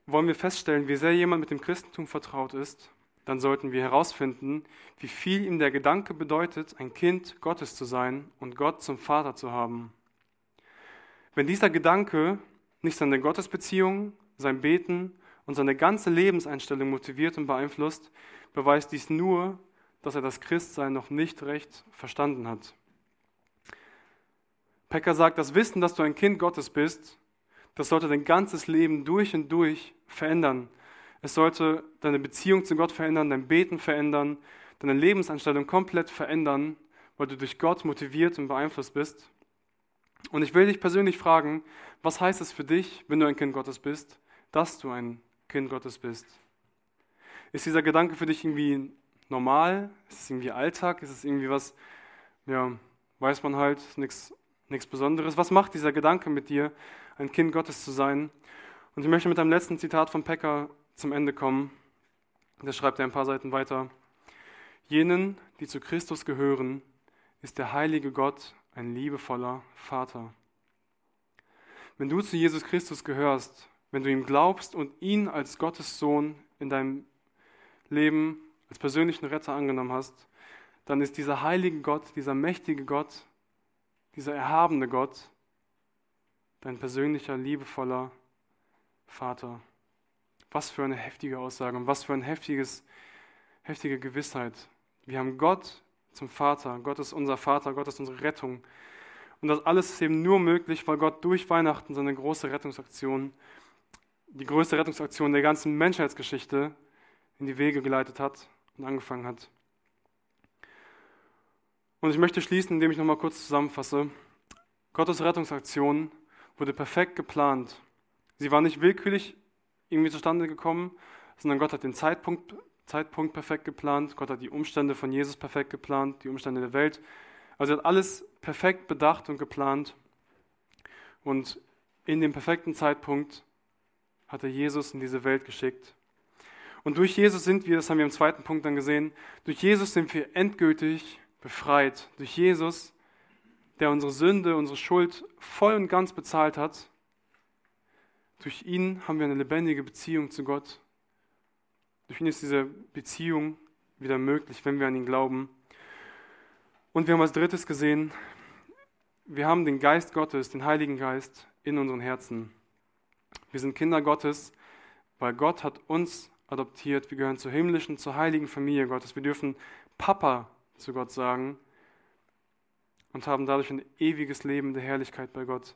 Wollen wir feststellen, wie sehr jemand mit dem Christentum vertraut ist, dann sollten wir herausfinden, wie viel ihm der Gedanke bedeutet, ein Kind Gottes zu sein und Gott zum Vater zu haben. Wenn dieser Gedanke nicht seine Gottesbeziehung, sein Beten und seine ganze Lebenseinstellung motiviert und beeinflusst, beweist dies nur, dass er das Christsein noch nicht recht verstanden hat. Pecker sagt, das Wissen, dass du ein Kind Gottes bist, das sollte dein ganzes Leben durch und durch verändern. Es sollte deine Beziehung zu Gott verändern, dein Beten verändern, deine Lebensanstellung komplett verändern, weil du durch Gott motiviert und beeinflusst bist. Und ich will dich persönlich fragen, was heißt es für dich, wenn du ein Kind Gottes bist, dass du ein Kind Gottes bist? Ist dieser Gedanke für dich irgendwie normal? Ist es irgendwie Alltag? Ist es irgendwie was, ja, weiß man halt, nichts Besonderes? Was macht dieser Gedanke mit dir, ein Kind Gottes zu sein? Und ich möchte mit einem letzten Zitat von Pecker zum Ende kommen. Da schreibt er ein paar Seiten weiter. Jenen, die zu Christus gehören, ist der heilige Gott ein liebevoller Vater. Wenn du zu Jesus Christus gehörst, wenn du ihm glaubst und ihn als Gottes Sohn in deinem Leben als persönlichen Retter angenommen hast, dann ist dieser heilige Gott, dieser mächtige Gott, dieser erhabene Gott dein persönlicher, liebevoller Vater. Was für eine heftige Aussage und was für eine heftiges, heftige Gewissheit. Wir haben Gott zum Vater. Gott ist unser Vater, Gott ist unsere Rettung. Und das alles ist eben nur möglich, weil Gott durch Weihnachten seine große Rettungsaktion, die größte Rettungsaktion der ganzen Menschheitsgeschichte in die Wege geleitet hat und angefangen hat. Und ich möchte schließen, indem ich nochmal kurz zusammenfasse. Gottes Rettungsaktion wurde perfekt geplant. Sie war nicht willkürlich irgendwie zustande gekommen, sondern Gott hat den Zeitpunkt, Zeitpunkt perfekt geplant. Gott hat die Umstände von Jesus perfekt geplant, die Umstände der Welt. Also er hat alles perfekt bedacht und geplant. Und in dem perfekten Zeitpunkt hat er Jesus in diese Welt geschickt. Und durch Jesus sind wir, das haben wir im zweiten Punkt dann gesehen, durch Jesus sind wir endgültig befreit. Durch Jesus, der unsere Sünde, unsere Schuld voll und ganz bezahlt hat, Durch ihn haben wir eine lebendige Beziehung zu Gott. Durch ihn ist diese Beziehung wieder möglich, wenn wir an ihn glauben. Und wir haben als drittes gesehen, wir haben den Geist Gottes, den Heiligen Geist in unseren Herzen. Wir sind Kinder Gottes, weil Gott hat uns adoptiert. Wir gehören zur himmlischen, zur heiligen Familie Gottes. Wir dürfen Papa zu Gott sagen und haben dadurch ein ewiges Leben der Herrlichkeit bei Gott.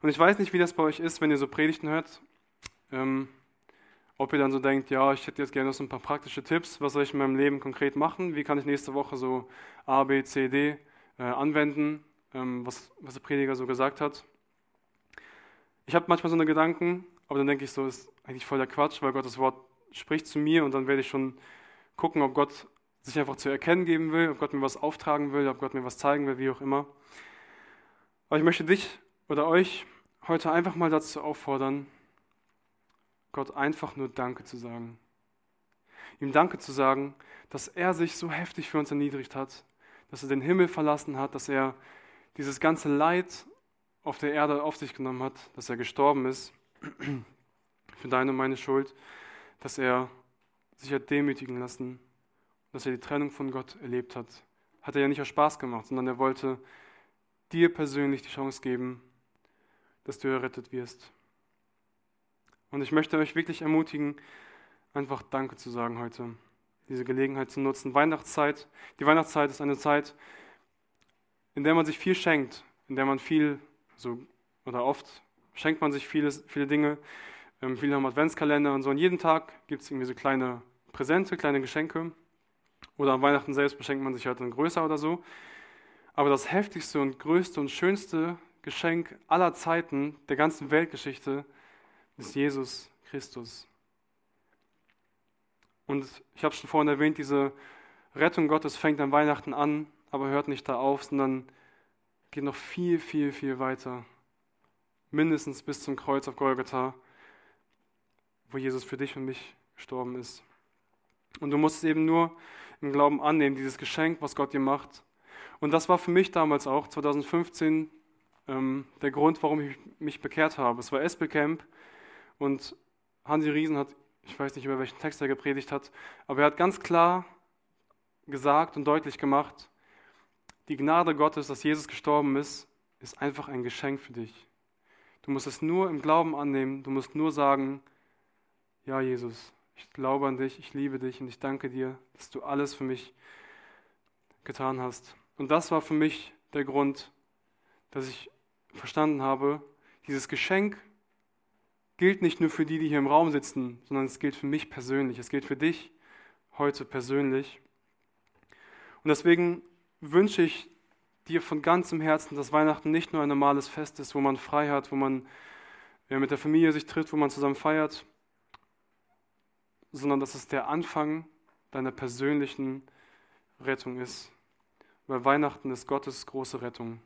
Und ich weiß nicht, wie das bei euch ist, wenn ihr so Predigten hört. Ähm, ob ihr dann so denkt, ja, ich hätte jetzt gerne noch so ein paar praktische Tipps, was soll ich in meinem Leben konkret machen? Wie kann ich nächste Woche so A, B, C, D äh, anwenden, ähm, was, was der Prediger so gesagt hat? Ich habe manchmal so eine Gedanken, aber dann denke ich so, ist eigentlich voll der Quatsch, weil Gottes Wort spricht zu mir und dann werde ich schon gucken, ob Gott sich einfach zu erkennen geben will, ob Gott mir was auftragen will, ob Gott mir was zeigen will, wie auch immer. Aber ich möchte dich oder euch heute einfach mal dazu auffordern, Gott einfach nur Danke zu sagen. Ihm Danke zu sagen, dass er sich so heftig für uns erniedrigt hat, dass er den Himmel verlassen hat, dass er dieses ganze Leid auf der Erde auf sich genommen hat, dass er gestorben ist für deine und meine Schuld, dass er sich hat demütigen lassen, dass er die Trennung von Gott erlebt hat. Hat er ja nicht aus Spaß gemacht, sondern er wollte dir persönlich die Chance geben, dass du errettet wirst. Und ich möchte euch wirklich ermutigen, einfach Danke zu sagen heute, diese Gelegenheit zu nutzen. Weihnachtszeit, die Weihnachtszeit ist eine Zeit, in der man sich viel schenkt, in der man viel, so, oder oft schenkt man sich viele, viele Dinge. Ähm, viele haben Adventskalender und so. Und jeden Tag gibt es irgendwie so kleine Präsente, kleine Geschenke. Oder an Weihnachten selbst beschenkt man sich halt dann größer oder so. Aber das heftigste und größte und schönste Geschenk aller Zeiten, der ganzen Weltgeschichte, ist Jesus Christus. Und ich habe schon vorhin erwähnt, diese Rettung Gottes fängt an Weihnachten an, aber hört nicht da auf, sondern geht noch viel, viel, viel weiter. Mindestens bis zum Kreuz auf Golgatha, wo Jesus für dich und mich gestorben ist. Und du musst es eben nur im Glauben annehmen, dieses Geschenk, was Gott dir macht. Und das war für mich damals auch, 2015, ähm, der Grund, warum ich mich bekehrt habe. Es war Espelcamp und Hansi Riesen hat, ich weiß nicht, über welchen Text er gepredigt hat, aber er hat ganz klar gesagt und deutlich gemacht, die Gnade Gottes, dass Jesus gestorben ist, ist einfach ein Geschenk für dich. Du musst es nur im Glauben annehmen, du musst nur sagen, ja Jesus, ich glaube an dich, ich liebe dich und ich danke dir, dass du alles für mich getan hast. Und das war für mich der Grund, dass ich verstanden habe, dieses Geschenk gilt nicht nur für die, die hier im Raum sitzen, sondern es gilt für mich persönlich. Es gilt für dich heute persönlich. Und deswegen wünsche ich dir von ganzem Herzen, dass Weihnachten nicht nur ein normales Fest ist, wo man frei hat, wo man mit der Familie sich trifft, wo man zusammen feiert, sondern dass es der Anfang deiner persönlichen Rettung ist. Weil Weihnachten ist Gottes große Rettung.